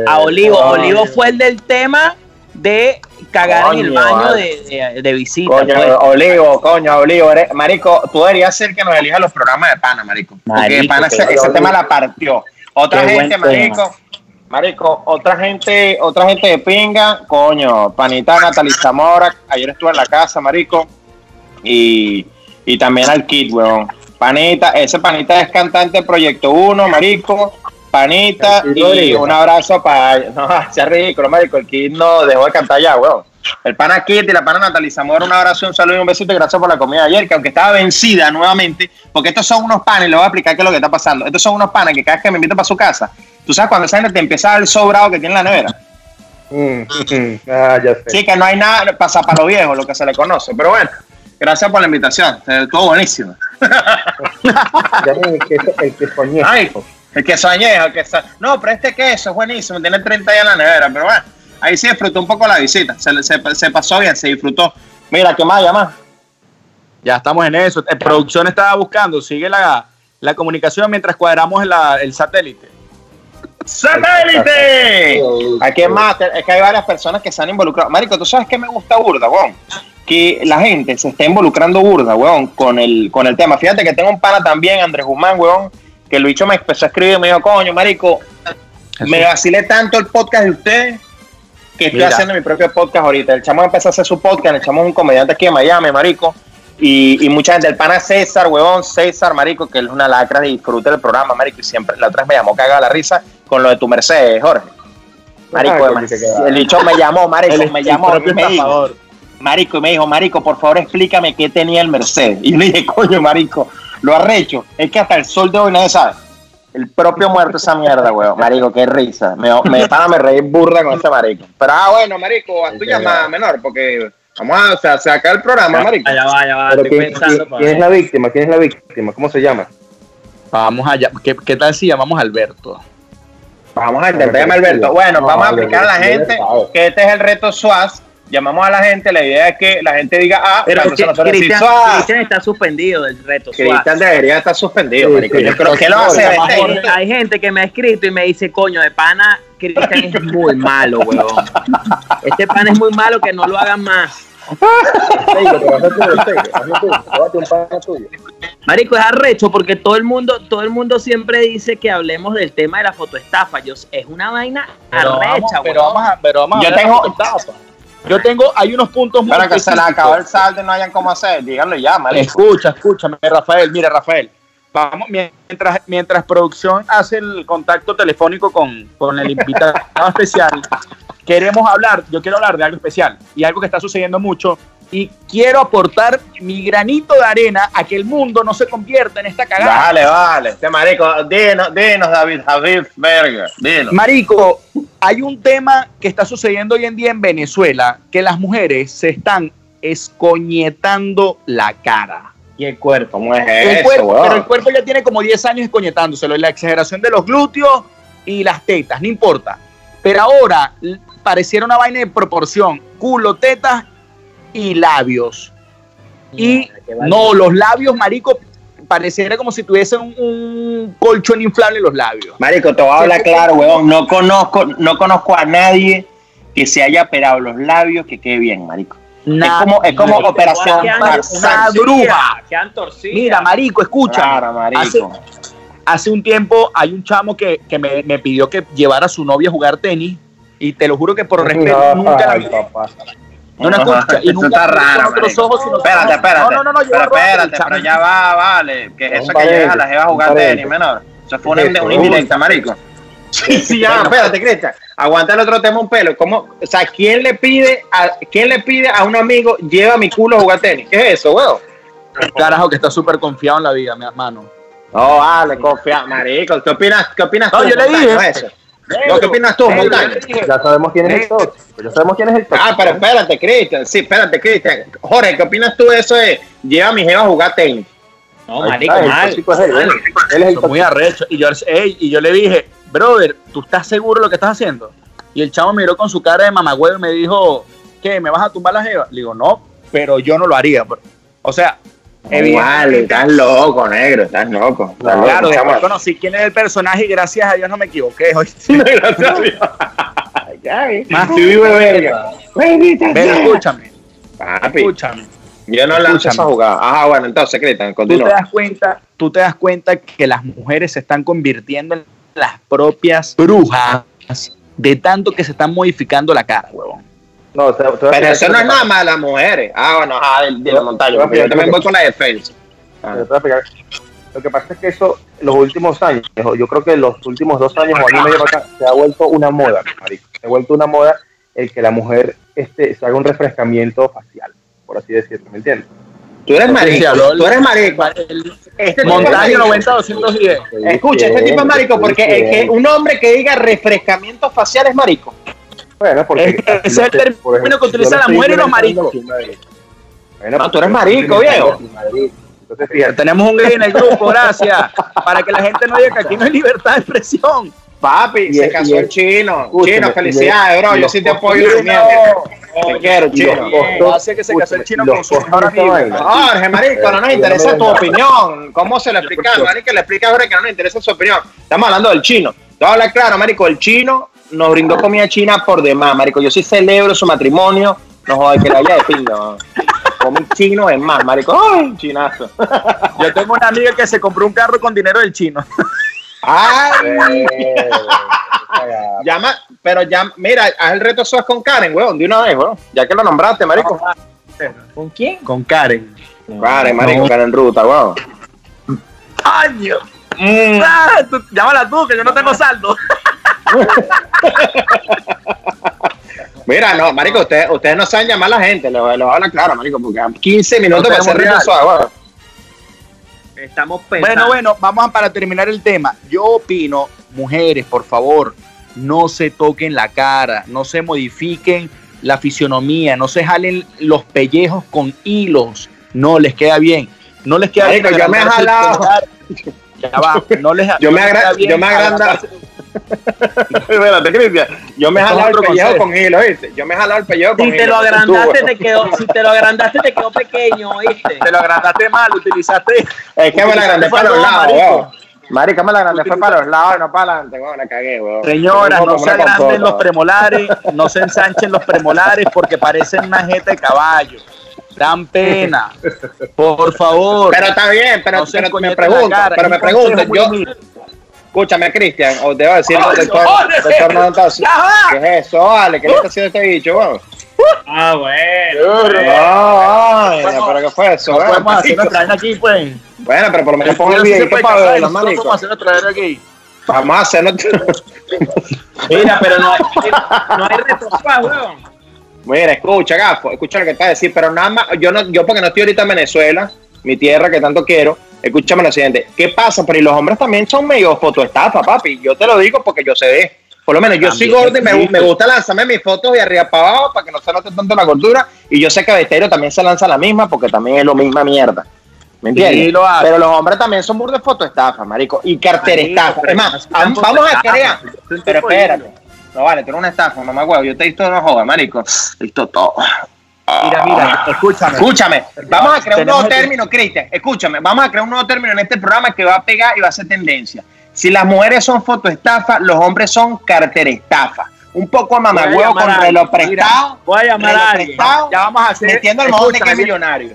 A Olivo. Olivo fue el del tema de cagar en el baño de, de, de visita. Coño, pues. Olivo, coño, Olivo, eres- marico, tú deberías ser que nos elija los programas de pana, marico. Porque Marico, pana qué ese, tema la partió. Otra gente, tema. Marico, otra gente, otra gente de pinga, coño, panita Natalie Zamora, ayer estuve en la casa, marico, y, y también al Kid, weón. Panita, ese panita es cantante de Proyecto 1, marico, panita, y un abrazo para, no, sea ridículo, marico, el Kid no dejó de cantar ya, weón. El pana Kit y la pana Natalie Zamora, un abrazo, un saludo y un besito gracias por la comida de ayer, que aunque estaba vencida nuevamente, porque estos son unos panes, les voy a explicar qué es lo que está pasando. Estos son unos panes que cada vez que me invitan para su casa, tú sabes cuando esa gente te empieza a dar el sobrado que tiene en la nevera. Mm, mm, ah, ya sé. Sí, que no hay nada, pasa para lo viejo, lo que se le conoce. Pero bueno, gracias por la invitación, estuvo buenísimo. El queso, el queso añejo. Ay, el queso añejo, el queso. No, pero este queso es buenísimo, tiene 30 días en la nevera, pero bueno, ahí sí disfrutó un poco la visita, se, se, se pasó bien, se disfrutó. Mira, ¿qué más llama? Ya estamos en eso. En producción estaba buscando, sigue la, la comunicación mientras cuadramos la- el satélite. ¡Satélite! ¿A quién más? Es que hay varias personas que se han involucrado. Marico, ¿tú sabes qué me gusta burda, weón? Que la gente se está involucrando burda, weón, con el, con el tema. Fíjate que tengo un pana también, Andrés Guzmán, weón, que el bicho me empezó a escribir y me dijo, coño, marico, me vacilé tanto el podcast de ustedes que estoy Mira. haciendo mi propio podcast ahorita. El chamo empezó a hacer su podcast, el chamo es un comediante aquí en Miami, marico. Y, y mucha gente, el pana César, huevón, César, marico, que él es una lacra de disfrute del programa, marico, y siempre, la otra vez me llamó cagada la risa con lo de tu Mercedes, Jorge. Marico, Ah, queda. el bicho me llamó, marico, El- me llamó me dijo, marico, y me dijo, marico, por favor explícame qué tenía el Mercedes. Y yo le dije, coño, marico, lo arrecho, es que hasta el sol de hoy nadie sabe. El propio muerto esa mierda, weón. Marico, qué risa. Me, me, pana, me reí burda con ese marico. Pero, ah, bueno, marico, haz tu llamada menor, porque vamos a o sea, el programa, marico. Allá va, allá va, Pero estoy ¿quién, pensando. quién- quién es la víctima? ¿Quién es la víctima? ¿Cómo se llama? Vamos allá. ¿Qué, qué tal si llamamos a Alberto? Vamos a intentar llamar a Alberto. Bueno, No, vamos a explicar a la gente que este es el reto SWAS. Llamamos a la gente, la idea es que la gente diga, ah, Pero cuando que- Cristian. Cristian está suspendido del reto. Cristian debería estar suspendido, Sí, marico. sí, Yo creo que lo hace de Hay, hay gente que me ha escrito y me dice, coño, de pana, Cristian es muy malo, weón. Este pana es muy malo, que no lo hagan más. Es. Marico, es arrecho porque todo el mundo, todo el mundo siempre dice que hablemos del tema de la fotoestafa. Yo, es una vaina Pero vamos, arrecha, pero vamos a, pero vamos a Yo tengo-. Yo tengo, hay unos puntos muy Pero que se le específicos. acabó el saldo y no hayan cómo hacer. Díganlo ya, marico. Escucha, escúchame, Rafael. Mira, Rafael. Vamos, mientras, mientras producción hace el contacto telefónico con, con el invitado especial, queremos hablar, yo quiero hablar de algo especial y algo que está sucediendo mucho y quiero aportar mi granito de arena a que el mundo no se convierta en esta cagada. Vale, vale. Este marico, dinos, dinos, David, David Berger, dinos. Marico, hay un tema que está sucediendo hoy en día en Venezuela, que las mujeres se están escoñetando la cara. Y el cuerpo. ¿Cómo es El eso, cuerpo, pero el cuerpo ya tiene como 10 años escoñetándoselo, la exageración de los glúteos y las tetas, no importa. Pero ahora pareciera una vaina de proporción, culo, tetas y labios. Y no, los labios, marico, pareciera como si tuviesen un, un colchón inflable en los labios. Marico, te voy a hablar claro, weón. No conozco, no conozco a nadie que se haya operado los labios que quede bien, marico. Es como, es como marico. operación Tarzán. Mira, marico, escucha. Claro, marico. Hace, hace un tiempo hay un chamo que, que me, me pidió que llevara a su novia a jugar tenis y te lo juro que por respeto No, nunca la ay, vi. papá. No, no, escucha, y nunca está raro, con otros marico. ojos, sino- Espérate, espérate. No, no, no, yo pero espérate, pero ya va, vale. ¿Qué es eso que paréntesis, llegas a la jeva a jugar tenis, menor? Eso fue una, una indirecta, marico. Sí, sí, ya, espérate, Cristian. Aguanta el otro tema un pelo. ¿Cómo, o sea, ¿quién le pide a quién le pide a un amigo lleva mi culo a jugar tenis? ¿Qué es eso, weón? Carajo, que está súper confiado en la vida, mi hermano. No, vale, confía, marico. ¿Qué opinas, qué opinas No, tú? yo le dije. eso? No, ¿Qué opinas tú, dije, Ya sabemos quién es el tóxico. Ya sabemos quién es el tóxico. Ah, pero espérate, Cristian. Sí, espérate, Cristian. Jorge, ¿qué opinas tú de eso de lleva a mi jeva a jugar tenis? No, marico, mal. tóxico es él. Él, él es el Muy arrecho. Y yo, y yo le dije, brother, ¿tú estás seguro de lo que estás haciendo? Y el chavo miró con su cara de mamagüevo y me dijo, ¿qué? ¿Me vas a tumbar la jeva? Le digo, no, pero yo no lo haría. bro". O sea, Evidentemente, estás loco, negro, estás loco. Estás claro, después conocí quién es el personaje y gracias a Dios no me equivoqué. hoy. Gracias a Dios. Ay, Más- sí, vive verga. Pero escúchame, Papi, escúchame. yo no lanzo esa jugada. Ajá, bueno, entonces, Cristian, Tú te continúa. das cuenta, tú te das cuenta que las mujeres se están convirtiendo en las propias brujas de tanto que se están modificando la cara, huevón. No, te Pero eso no es es nada más las mujeres. Ah, bueno, ajá, de, de la montaña. Yo también voy que- con la defensa. pasa. Te voy a explicar. Lo que pasa es que eso, los últimos años, yo creo que los últimos dos años o año y medio para acá, se ha vuelto una moda, marico. Se ha vuelto una moda el que la mujer este, se haga un refrescamiento facial, por así decirlo, ¿me entiendes? Tú eres marico. Tú eres marico. El Este tipo es montaño marico. 90-210. Escucha, este tipo es marico porque el que un hombre que diga refrescamiento facial es marico. Bueno, porque. Ese es el término por ejemplo, que utilizan las no mujeres y los maricos. Bueno, No, tú eres marico, viejo. Entonces, fíjate. Tenemos un gay en el grupo, gracias. Para que la gente no diga que aquí no hay libertad de expresión. Papi, Y se casó el- chino. escúchame, chino, felicidades, el- bro. Yo sí te apoyo. Te quiero, chino. Hace que se casó el chino con su mejor amigo. Jorge, marico, no nos interesa tu opinión. ¿Cómo se lo explica, marico? Le explica a Jorge que no nos interesa su opinión. Estamos hablando del chino. Te voy a hablar claro, marico. El chino nos brindó comida china por demás, marico. Yo sí celebro su matrimonio. No jodas que la haya de pinga. ¿no? Comí chino es más, marico. Ay, chinazo. Yo tengo una amiga que se compró un carro con dinero del chino. Ay, Eh, llama, pero ya, mira, haz el reto SOAS con Karen, weón, de una vez, weón. Ya que lo nombraste, marico. ¿Con quién? Con Karen. Karen, marico, Karen Ruta, weón. ¡Año! Mm. Ah, tú- llámala tú, que yo no tengo saldo. Mira, no, marico, ustedes, ustedes no saben llamar a la gente, lo, lo habla claro, marico, porque a 15 minutos No para hacer real. Estamos pensando. Bueno, bueno, vamos a, para terminar el tema. Yo opino, mujeres, por favor, no se toquen la cara, no se modifiquen la fisionomía, no se jalen los pellejos con hilos. No les queda bien. No les queda Marico, bien. yo me he jalado. pulgar. Ya va, no les, Yo no me agra- yo me agranda- agrandarse- Espérate, Cristian. Yo me he jalado el pellejo con hilo, ¿viste? Yo me he jalado el pellejo con Si hilo. te lo agrandaste, te quedó, si te lo agrandaste, te quedó pequeño, ¿oíste? Te lo agrandaste mal, utilizaste. Es que me la agrandé para los lados, weón. Marica, me la agrandé fue para los lados no para adelante, weón. La cagué, weón. Señoras, no se agranden los premolares, no se ensanchen los premolares porque parecen una jeta de caballo. Dan pena. Por favor. Pero está bien, pero, no pero me pregunto, pero me un pregunto, yo, humilde. escúchame, Cristian, o te voy a decir, Jorge, doctor, Noventoso, ya va. ¿qué es eso, vale? ¿Qué le está haciendo este bicho, weón? Ah, bueno. No, ay, pero ¿qué fue eso, No podemos hacer vaina aquí, pues. Bueno, pero por lo menos pon el video para verlo, nosotros marico. podemos hacer vaina aquí. Vamos a hacer nuestro... Mira, pero no hay, no hay retrospa, weón. Mira, escucha, gafo, escucha lo que está a decir, pero nada más, yo no, yo porque no estoy ahorita en Venezuela, mi tierra que tanto quiero, escúchame lo siguiente, ¿qué pasa? Pero y los hombres también son medio fotoestafa, papi, yo te lo digo porque yo sé de, por lo menos yo soy gordo y me, me gusta lanzarme mis fotos de arriba para abajo para que no se note tanto la gordura, y yo sé que Besteiro también se lanza la misma porque también es lo misma mierda. ¿Me entiendes? Sí, lo hace. pero los hombres también son burros de fotoestafa, marico, y carterestafa. Marico, Es más, pero no vamos a crear. Pero espérate. No vale, tú eres una estafa, mamá huevo. Yo te he visto no jodas, marico. He visto todo. Mira, mira, escúchame. Escúchame, vamos a crear un nuevo término, Cristian. Escúchame, vamos a crear un nuevo término en este programa que va a pegar y va a ser tendencia. Si las mujeres son fotoestafa, los hombres son carterestafa. Un poco a llamar con reloj prestado. Voy a llamar a alguien. prestado, Ya vamos a hacer. Metiendo el mojón de que es millonario.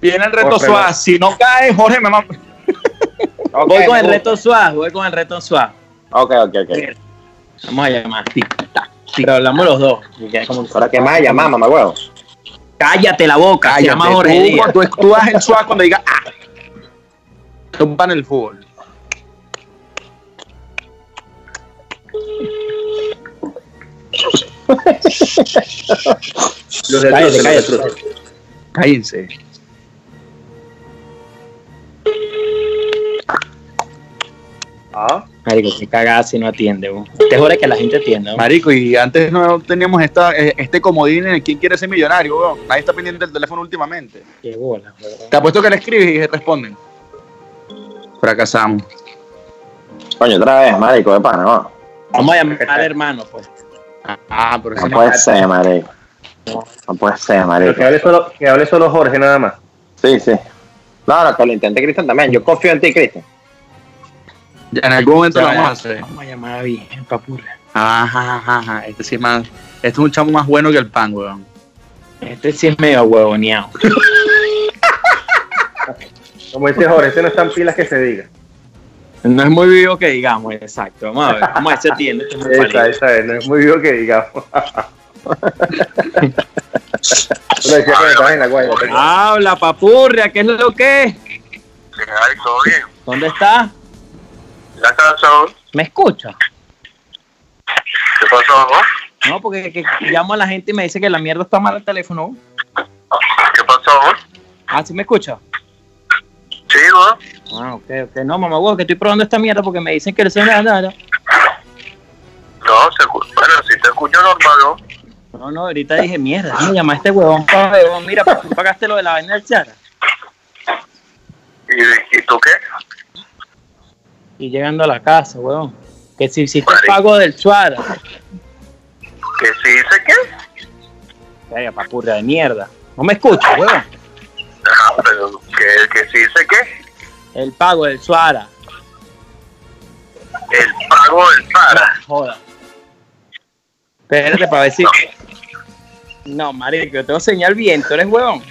Viene el reto suave. Si no cae, Jorge me Voy con el reto suave, voy con el reto suave. Ok, ok, ok. Vamos a llamar. Tic, tac, tic. Pero hablamos los dos. Ahora que más llamar, mamagüevo. Cállate la boca, se llama Jorge tú, Díaz. tú, tú das el suave cuando digas ah. Tumban el fútbol. Cállate, cállate. Cállense. Ah, Marico, qué cagada si no atiende. Te juro que la gente atiende. Marico, y antes no teníamos esta, eh, este comodín en el quién quiere ser millonario, weón. Nadie está pendiente del teléfono últimamente. Qué bola, weón. Te apuesto que le escribes y responden. Fracasamos. Coño, otra vez, marico, de pana, no. Vamos a llamar al hermano, pues. Ah, pero No ese puede ser, marico. No puede ser, pero marico. que hable solo, que hable solo Jorge nada más. Sí, sí. No, no, que lo intente Cristian también. Yo confío en ti, Cristian. Ya en algún momento Ya, lo vamos a hacer. Vamos a llamar a bien, papurre. Ajá, ajá, ajá. Este sí es más. Este es un chamo más bueno que el pan, weón. Este sí es medio huevoneado. Como dice Jorge, ese no están pilas que se diga. No es muy vivo que digamos, exacto. Vamos a ver, vamos a ver si atiende. Este es muy Esa, esa es, no es muy vivo que digamos. Habla, papurria, ¿qué es lo que? Ay, todo bien. ¿Dónde está? ¿Ya pasó? ¿Me escucha? ¿Qué pasó? No, porque que- que llamo a la gente y me dice que la mierda está mal el teléfono. ¿Qué pasó? Ah, ¿sí me escucha? Sí, ¿no? Ah, ok, ok. No, mamá, huevo, que estoy probando esta mierda porque me dicen que el celular... No, no, No, se bueno, si te escucho normal, ¿no? no, no, ahorita dije, mierda, déjame llamar a este huevón para huevón. Mira, tú pagaste lo de la vaina del Chara. ¿Y, ¿Y tú qué? Y llegando a la casa, huevón. Que si hiciste Marico. pago del Suara. ¿Que si dice qué? Vaya, papurria de mierda. No me escuchas, weón. Ajá, pero ¿que, que si dice qué? El pago del Suara. El pago del para. Joda. Espérate para ver si. No, marico, yo tengo señal bien, tú eres huevón.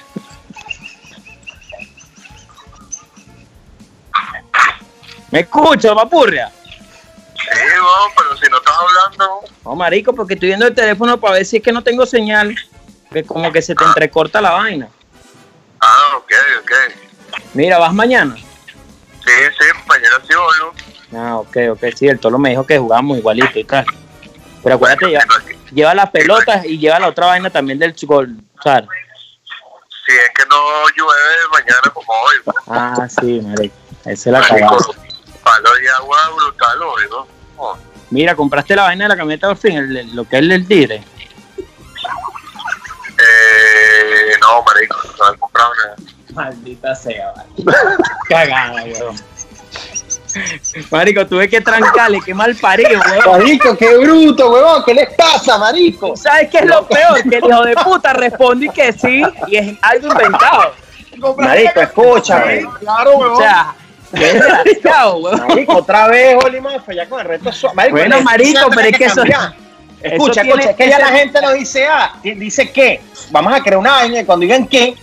¿Me escuchas, papurria? Sí, bueno, pero si no estás hablando, No, marico, porque estoy viendo el teléfono para ver si es que no tengo señal. Que como que se te entrecorta la vaina. ah, ok, ok. Mira, ¿vas mañana? Sí, sí, mañana sí vuelvo. Ah, ok, ok, sí, el Tolo me dijo que jugamos igualito y tal. Pero acuérdate, lleva, lleva las pelotas y lleva la otra vaina también del gol. ¿sabes? Si es que no llueve mañana como hoy, ¿no? Ah, sí, marico. Esa es la cagada. Palo de agua brutal hoy, ¿no? Oh, Mira, compraste la vaina de la camioneta por fin, el- el- lo que es el tigre. Eh, no, marico, no he comprado nada. Maldita sea, vale. Cagada, weón. Marico, tuve que trancarle, qué mal parido, weón. Marico, qué bruto, huevón. ¿Qué les pasa, marico? ¿Sabes qué es lo peor? Que el hijo de puta responde que sí y es algo inventado. Marico, escúchame. Claro, O sea, weón. Marico, otra vez, Oli ya con el reto suave. Marico, Bueno, marico, pero es que eso-. Escucha, tiene escucha, es que ya la gente no dice A, di- dice que. Vamos a crear una vaina y cuando digan que,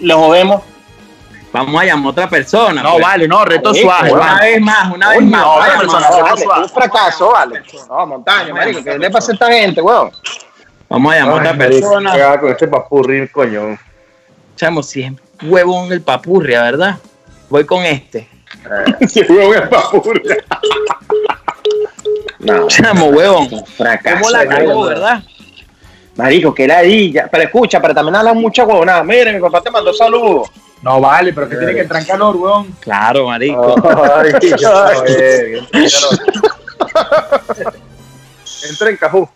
lo movemos. Vamos a llamar a otra persona. No, pues. vale, no, reto suave. Una vez más, una vez más. vale, vaya, persona, reto suave. un fracaso, vale. No, montaña, marico, ¿qué le pasa a esta gente, weón? Vamos a llamar a otra persona. con este papurri, coño. Chamo, si es huevón el papurria, ¿verdad? Voy con este. Sí, huevón, es papurri. No, Chamo, huevón. fracaso. ¿Cómo la cagó, marico. verdad? Marico, que ladilla. Pero escucha, pero también hablan mucha huevonada. Mire, mi papá te mandó saludos. No vale, pero que tiene que entrar en calor, weón. Claro, marico. Ay, joder, Entra en cajú.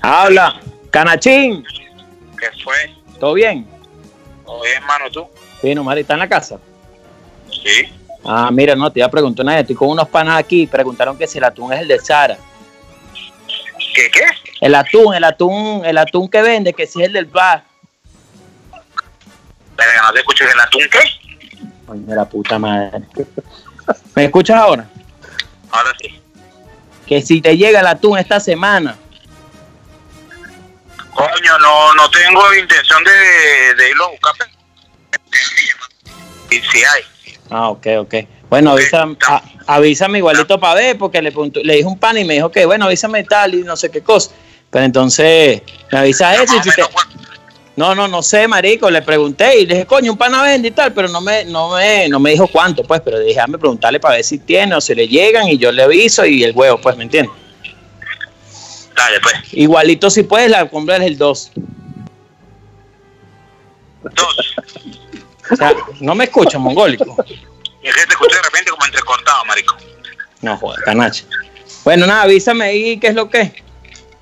Habla. Canachín. ¿Qué fue? ¿Todo bien? Oye, hermano, tú. Sí, no, Mari, ¿está en la casa? Sí. Ah, mira, no, te iba a preguntar una vez. Estoy con unos panas aquí. Preguntaron que si el atún es el de Sara. ¿Qué, qué? El atún, el atún, el atún que vende, que si es el del bar. Pero no te escucho el atún, ¿qué? Coño, de la puta madre. ¿Me escuchas ahora? Ahora sí. Que si te llega el atún esta semana. Coño, no, no tengo intención de, de irlo a buscar. Y si hay. Ah, ok, ok. Bueno, avisa, a- avísame igualito para ver, porque le, le dije un pan y me dijo que, bueno, avísame tal y no sé qué cosa. Pero entonces, me avisas eso y si te- ¿cuánto? No, no, no sé, marico, le pregunté y le dije, coño, un pana vende y tal, pero no me, no me, no me dijo cuánto, pues, pero dije, déjame preguntarle para ver si tiene o si le llegan y yo le aviso y el huevo, pues, ¿me entiendes? Dale, pues. Igualito si puedes, la compra es el 2. Dos. O sea, no me escuchas, mongólico. Es que te escuché de repente como entrecortado, marico. No, joder, canache. Bueno, nada, avísame ahí qué es lo que es.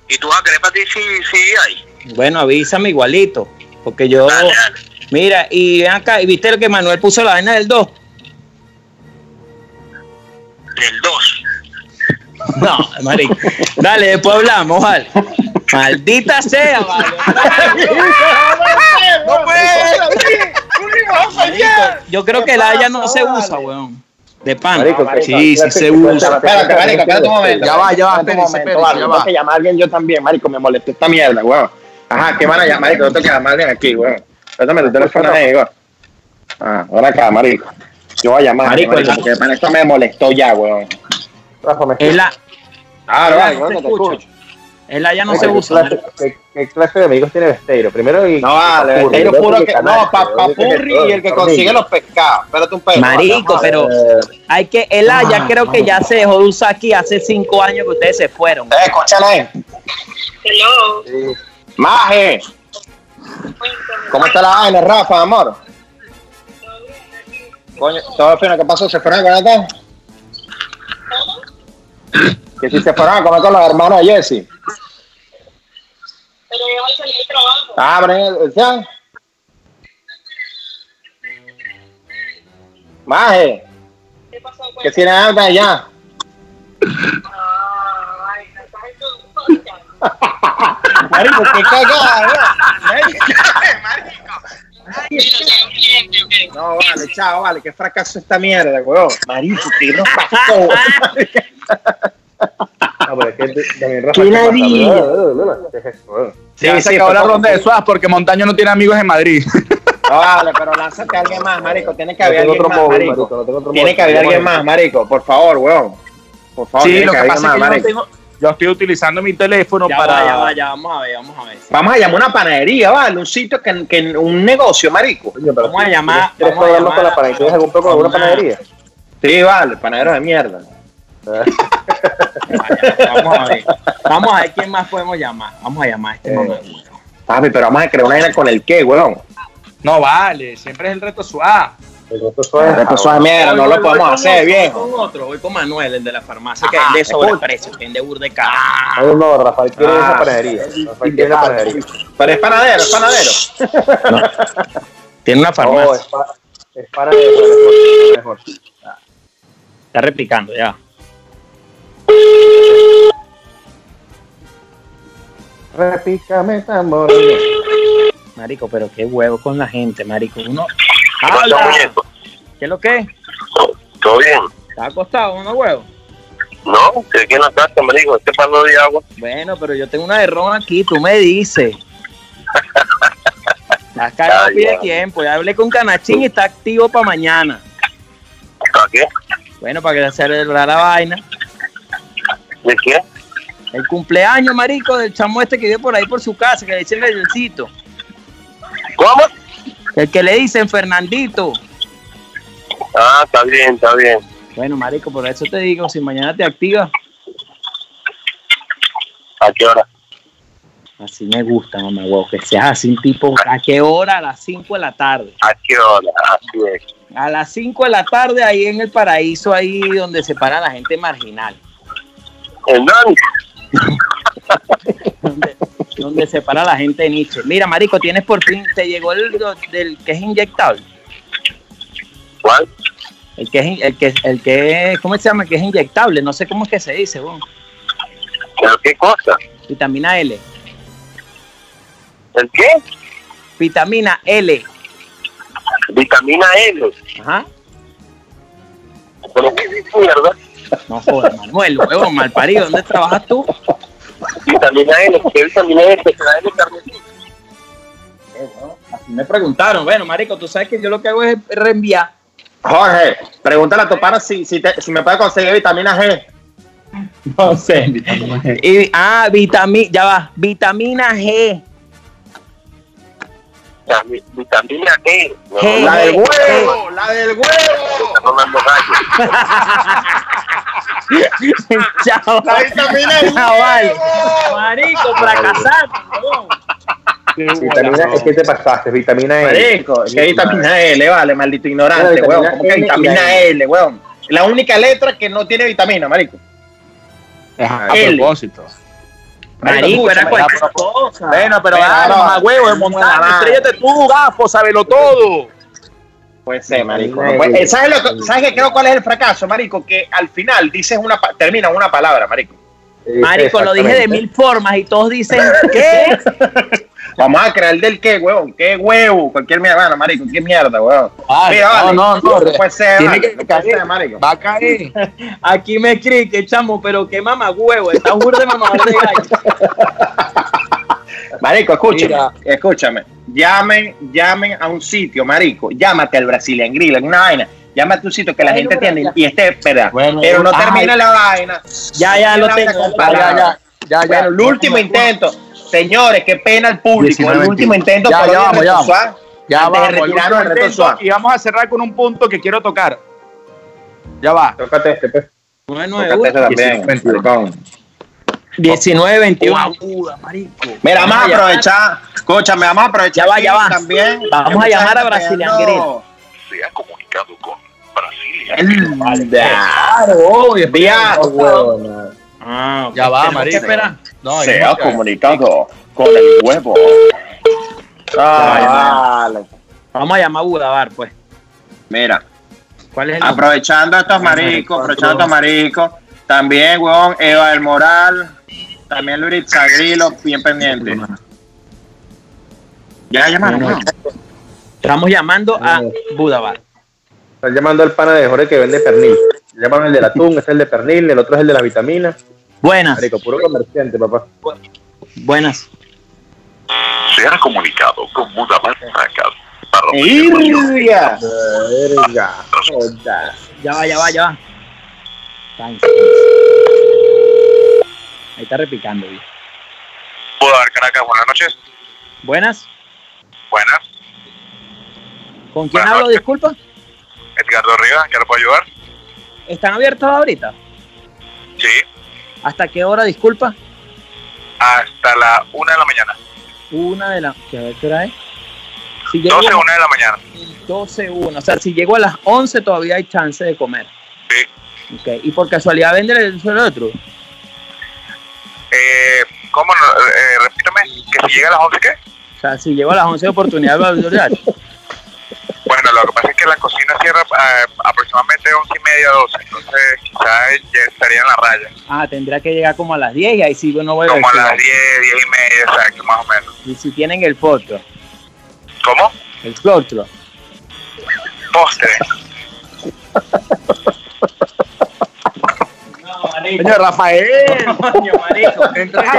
¿Y tú vas a querer para ti si, si hay? Bueno, avísame igualito. Porque yo. Dale, dale. Mira, y ven acá, y viste lo que Manuel puso la vaina del 2. Del dos. No, marico. Dale, después hablamos, vale. Maldita sea, vale. ¡No puede! Yo creo que la ya no se usa, weón. De pan. Marico, marico, Sí, sí se usa. Espérate, marico, espérate un momento. Ya va, ya va, Espérate vale, ya tengo va. que llamar a alguien yo también, marico, me molestó esta mierda, weón. Ajá, ¿qué van a llamar, marico? Yo tengo que llamar a alguien aquí, weón. Préstame tu teléfono ahí, weón. Ah, ahora acá, marico. Yo voy a llamar, Marico, marico, porque para esto me molestó ya, weón. Rafa, me la, Ah, Ya, vale, te weón, no te escucho. escucho. es la ya no ¿Qué se usa. clase- ¿qué, qué clase de amigos tiene Besteiro? Primero y No vale, Papurri, Besteiro el puro que. No, pa- el otro papurri y el que consigue los pescados. Espérate un pedo. Marico, pero Eh, hay que, el A ya creo que ya se dejó de usar aquí hace cinco años que ustedes se fueron. Eh, escúchame ahí. Hello. sí. Maje, ¿cómo está la vaina, Rafa, amor? Coño, todo fino, ¿qué pasó? ¿Se fueron a? Que si se fueron a comer con los hermanos de Jesse. Pero yo voy a salir del trabajo. Ah, pero ¿ya? Maje, ¿Qué pasó? pues? Que tiene hambre allá. Ah, ay, no estás en tu podcast. Marico, qué cagada, Marico. No, vale, chao, vale, qué fracaso esta mierda, weón. Marico, qué nos pasó. No, pero es que también. Ya se acabó la ronda de Suaz porque Montaño no tiene amigos en Madrid. No, vale, pero lánzate a alguien más, marico. Tiene que No haber tengo alguien otro más, móvil, marico. no Tiene que haber alguien más, marico. Por favor, weón. Por favor, Sí, tiene lo que que haber pasa es alguien que más, yo, no marico. tengo, yo estoy utilizando mi teléfono Ya para... va, ya va, ya vamos a ver, vamos a ver. Vamos a llamar a una panadería, ¿vale? Un sitio que, que un negocio, marico. Pero Vamos a llamar- ¿Quieres hablarlo con la panadería? ¿Tienes algún poco de una- panadería? Sí, vale, panadero de mierda. Vamos a ver. Vamos a ver quién más podemos llamar. Vamos a llamar a este Eh. momento. Papi, pero vamos a crear una con el qué, weón. No vale, siempre es el reto Suaz. El resto suave. El reto suave mierda, no lo podemos hacer, viejo. Voy con otro, voy con Manuel, el de la farmacia, que vende sobreprecio, que vende burda de cara. No, no, Rafael quiere Ah. esa panadería. Rafael quiere la panadería. Pero es panadero, es panadero. Tiene una No, farmacia. es, pa es panadería, es mejor. es mejor. Está replicando ya. Repícame tamborines. Marico, pero qué huevo con la gente, marico. Uno. ¿Qué muñeco? ¿Qué es lo que? ¿Todo bien? ¿Está acostado uno huevo? No, estoy aquí en la casa, me dijo, este palo de agua. Bueno, pero yo tengo una de ron aquí, tú me dices. Estás cagado pide tiempo. Ya hablé con Canachín y está activo para mañana. ¿Para qué? Bueno, para que se celebrar la vaina. ¿De qué? El cumpleaños, marico, del chamo este que vive por ahí por su casa, que le dicen Bellencito. ¿Cómo? El que le dicen Fernandito. Ah, está bien, está bien. Bueno, marico, por eso te digo, si mañana te activas, ¿A qué hora? así me gusta, mamá, huevo, que seas así un tipo, ¿a qué hora? A las 5 de la tarde. ¿A qué hora? Así es. A las 5 de la tarde, ahí en el paraíso, ahí donde se para la gente marginal. ¿En dónde? donde, donde se para la gente de Nietzsche. Mira, marico, tienes por fin, te llegó el del que es inyectable. ¿Cuál? El que es, el que, el que, ¿cómo se llama? El que es inyectable, no sé cómo es que se dice, bueno. ¿Pero qué cosa? Vitamina L. ¿El qué? Vitamina L. Vitamina L. Ajá. ¿Pero qué es mierda? No jodas, Manuel, huevo, mal parido. ¿Dónde trabajas tú? Vitamina L. ¿Qué vitamina L? ¿Te da L carnecita? Así me preguntaron. Bueno, marico, tú sabes que yo lo que hago es reenviar. Jorge, pregúntale a tu pana si, si, te- si me puede conseguir vitamina G. No sé. Y, ah, vitamina, ya va, vitamina G. La Vitamina E. No, G. La del G. huevo, la del huevo. Está tomando gallo. Chao. La vitamina huevo. Marico, fracasado. huevón. Vitamina, es que te pasaste, vitamina E. Marico, ¿qué vitamina L, vale, maldito ignorante, weón. ¿Cómo que vitamina vitamina L. L, weón? La única letra que no tiene vitamina, marico. A L. propósito. Marico, era cualquier cosa. Bueno, pero mamá huevo, no, no. estrellate tú, gafo, sábelo todo. Puede ser, marico. Vitamina no puede- L. eh, ¿Sabes, lo que- ¿Sabes qué creo cuál es el fracaso, marico? Que al final dices una, pa- termina una palabra, marico. Marico, lo dije de mil formas y todos dicen, ¿qué? Vamos a crear del qué, weón. ¿Qué huevo? Cualquier mierda, bueno, marico. ¿Qué mierda, weón? Vale, Mira, vale. no, no, no. puede ser, Tiene vale, que no puede caer. ser, marico. Va a caer. Aquí me escribe que chamo, pero qué mamá huevo, está burda de mamá de gallo. Marico, escúchame, Mira. escúchame. Llamen, llamen a un sitio, marico. Llámate al Brazilian Grill, alguna vaina. Llámate a un sitio que la gente ya. y esté, ¿verdad? Bueno, Pero no ay. termina la vaina. Ya, ya lo tengo. ya. Ya, ya, Bueno, el último intento. Señores, qué pena el público. 19, el último intento Ya, ya vamos, ya vamos. Ya vamos, y vamos a cerrar con un punto que quiero tocar. Ya va. Tócate este, pues. Bueno, Tócate ese también, 19, maricón. 19, 21. Aguda, marico. Mira, vamos a Vamos a aprovechar. Escúchame, vamos a aprovechar. Ya va, ya va. También. Vamos a llamar a Brazilian pegando- Se ha comunicado con Brasilia. Claro, obvio. Vía. Huevona. Ah, Ya va, marico. No, se ha comunicado con el huevo. Ay, Ya, vale. Vamos a llamar a Budabar, pues. Mira, ¿Cuál es el Aprovechando estos maricos, aprovechando estos maricos. También, weón, Eva del Moral. También Luis Zagrilo, bien pendiente. Ya llamaron, Bueno. Estamos llamando a Budabar. Están llamando al pana de Jorge que vende pernil. Llaman el del atún, es el de pernil, el otro es el de la vitamina. Buenas, Marico, puro comerciante, papá. buenas. Se ha comunicado con para ¡Irria! Verga. Joda. Ya va, ya va, ya va. Thanks. Ahí está repicando. güey. Budapest Caracas, buenas noches. Buenas. Buenas. ¿Con quién Buenas hablo? noches. Disculpa. Edgardo Rivas, ¿qué le puedo ayudar? ¿Están abiertos ahorita? Sí. ¿Hasta qué hora? Disculpa. Hasta la una de la mañana. Una de la. ¿Qué, a ver, ¿qué hora es? Si llego 12, a una de la mañana. 12, 1. O sea, si llego a las 11 todavía hay chance de comer. Sí. Ok. ¿Y por casualidad venden el suelo otro? Eh, ¿Cómo? no? Eh, repítame, que si llega a las 11, ¿qué? O sea, si llego a las 11 de oportunidad, va a durar. Bueno, lo que pasa es que la cocina cierra eh, aproximadamente 11 y media, 12. Entonces, quizás ya estaría en la raya. Ah, tendría que llegar como a las 10 y ahí sí no voy a Como a las 10, 10 y media, exacto, más o menos. Y si tienen el potro, ¿Cómo? el flotro. Postre. No, marico. Señor Rafael, Coño, marico.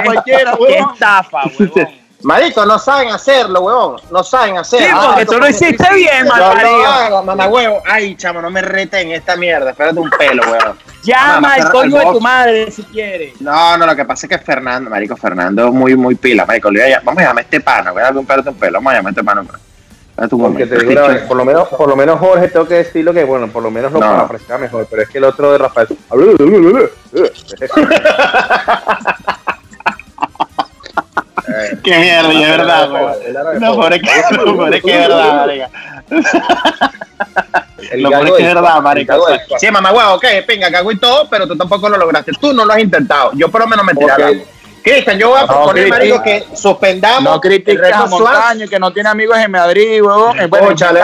cualquiera, Qué huevón. estafa, huevón. Marico, no saben hacerlo, weón. No saben Sí, hacerlo. porque tú lo hiciste bien, lo malparido. mamá huevo. Ay, chamo, no me reten esta mierda. Espérate un pelo, weón. Llama al coño de tu madre si quieres. No, no, lo que pasa es que Fernando, marico, Fernando es muy, muy pila, marico. le voy a- Vamos a llamar a este pana, voy a darle un pelo un pelo. Vamos a llamar a este pana. Espérate un Porque momento. te digo una vez, por lo menos, por lo menos Jorge tengo que decirlo que bueno, por lo menos lo No. parafraseaba mejor, pero es que el otro de Rafael. Qué mierda, y es verdad, weón. No, por es que, no, por es que es verdad, marico. El Lo que es verdad, del- Sí, mamá, huevo, ok, venga, cago y todo, pero tú tampoco lo lograste. Tú no lo has intentado. Yo por lo menos me tiré. Cristian, yo voy a proponer, critica. marico, que suspendamos No reto a. Montaño, que no tiene amigos en Madrid, huevón. Eh, bueno, Cónchale,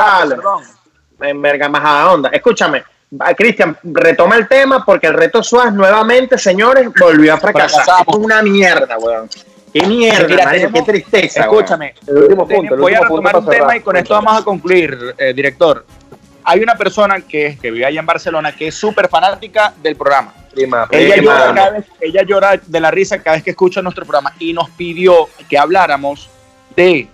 en verga majada onda. Escúchame, va, Cristian, retoma el tema porque el reto Suárez nuevamente, señores, volvió a fracasar. Fracasamos. Es una mierda, weón. Qué mierda, Mira, tenemos- qué tristeza. Escúchame, El último punto. el voy a último punto retomar un tema cerrar. y con esto vamos a concluir, eh, director. Hay una persona que, que vive allá en Barcelona que es súper fanática del programa. Prima, Ella prima. llora, cada vez, ella llora de la risa cada vez que escucha nuestro programa y nos pidió que habláramos de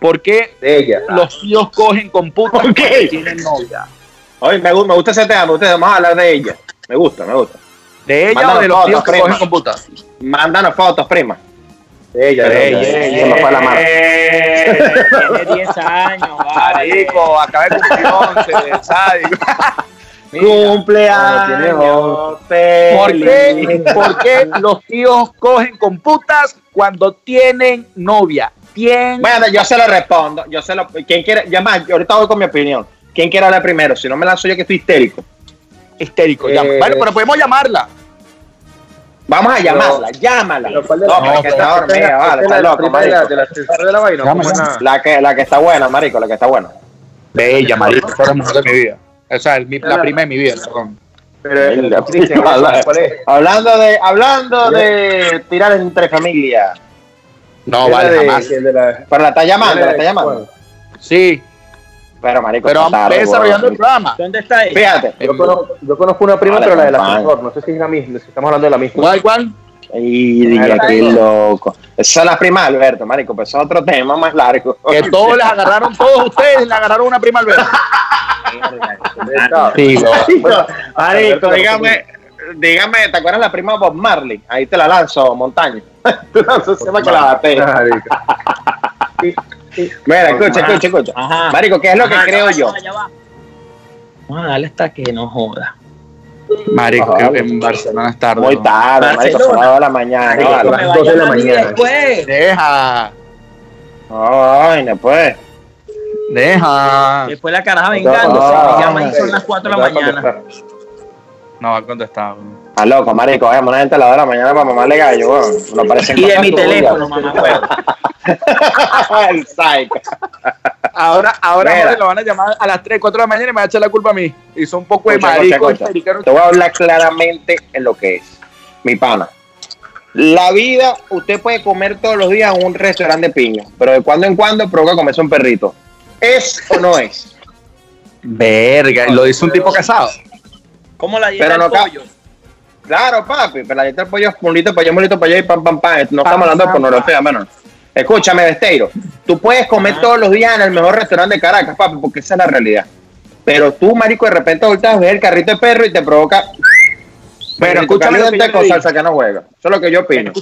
por qué de ella. los tíos cogen con putas que tienen novia. Oye, me, gu- me gusta ese tema, me gusta, vamos a hablar de ella. Me gusta, me gusta. De ella Mándanos o de los fotos, tíos que prima. cogen con putas. Mándanos fotos, prima. Ella. ella. ey, Se me fue la mano. Tiene 10 años, vale. Marico, acaba de cumplir 11, sádico. Cumpleaños ¿Por qué. ¿Por qué los tíos cogen con putas cuando tienen novia? ¿Quién? Bueno, yo se lo respondo. Yo se lo. ¿Quién quiere? Ya más, yo ahorita voy con mi opinión. ¿Quién quiere hablar primero? Si no me lanzo yo que estoy histérico. histérico. Eh. Bueno, pero podemos llamarla. Vamos a Pero- llamarla, llámala. Pero ¿cuál de No, pero que está dormida, la- vale, está la loco, la, marico. de la de la vaina. La que, la que está buena, marico, la que está buena. Bella, marico. Esa es la mujer de mi vida. O sea, el- mi- la prima de mi vida, perdón. Pero el- Cristian, vale. ¿cuál es? Hablando de, hablando de tirar entre familia. No, la vale, de- jamás. de la- Pero la está llamando, la la está llamando. Sí, Pero, marico, pero está tarde, desarrollando el programa. ¿Dónde está ella? Fíjate. Yo conozco, yo conozco una prima, Vale, pero la del compadre. ascensor. No sé si es la misma, si estamos hablando de la misma. ¿Cuál, cuál? Y dije, qué loco. Esa es la prima de Alberto, marico, pues eso es otro tema más largo. Que todos les agarraron, todos ustedes le agarraron una prima al ver. Sí, Marico, dígame, dígame, ¿te acuerdas la prima Bob Marley? Ahí te la lanzo, montaña. Tú lanzas ese para que la bate. Mira, escucha, escucha, escucha. Ajá. Marico, ¿qué es lo que Ajá, ya creo va, yo? ya va, ya va. Vamos a darle hasta que no joda. Marico, Ajá. que en Barcelona es tarde. Muy ¿no? tarde, marico, son las de la mañana. Marico, vale. las me dos de vaya la a mañana. después. Deja, Ay, no pues. deja. Después la caraja vengando. no, se llama y son las 4 de la a mañana. No, va a contestar. Está loco, marico. Vamos una gente a las dos de la mañana para mamarle gallo, weón. No parecen Y de mi teléfono, mamá, huevo. El psycho. Ahora, ahora Mira. Lo van a llamar a las 3, 4 de la mañana y me va a echar la culpa a mí. Hizo un poco de marico. escucha, escucha. americano. Te voy a hablar claramente en lo que es. Mi pana. La vida, usted puede comer todos los días en un restaurante de piña, pero de cuando en cuando provoca comerse un perrito. ¿Es o no es? Verga, lo dice un tipo casado. ¿Cómo la dieta no pollo? Claro, papi, pero la dieta del pollo es un litro para allá, un litro para allá y pam, pam, pam. No estamos hablando de pornografía, menos. Escúchame, Besteiro. Tú puedes comer todos los días en el mejor restaurante de Caracas, papi, porque esa es la realidad. Pero tú, marico, de repente ahorita ves el carrito de perro y te provoca. Pero escúchame lo que yo con dije. salsa que no juega. Eso es lo que yo opino.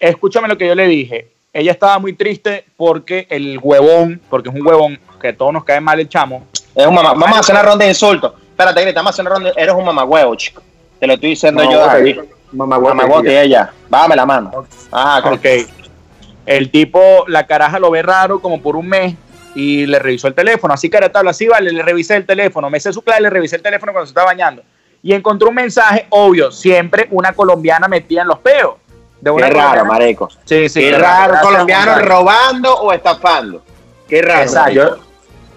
Escúchame lo que yo le dije. Ella estaba muy triste porque el huevón, porque es un huevón que a todos nos cae mal el chamo. Es un mamá. Vamos a hacer una ronda de insultos. Espérate, Grita, vamos a hacer una ronda. Eres un mamagüevo, chico. Te lo estoy diciendo No, yo Mamagüevo que ella. Bájame la mano. Ah, Ok. El tipo, la caraja lo ve raro como por un mes y le revisó el teléfono. Así que era tabla, así vale, le revisé el teléfono. Me sé su clave, le revisé el teléfono cuando se estaba bañando. Y encontró un mensaje, obvio, siempre una colombiana metida en los peos. De una Qué raro, colombiana. marico. Sí, sí. Qué raro, gracias, colombiano robando o estafando. Qué raro. Exacto.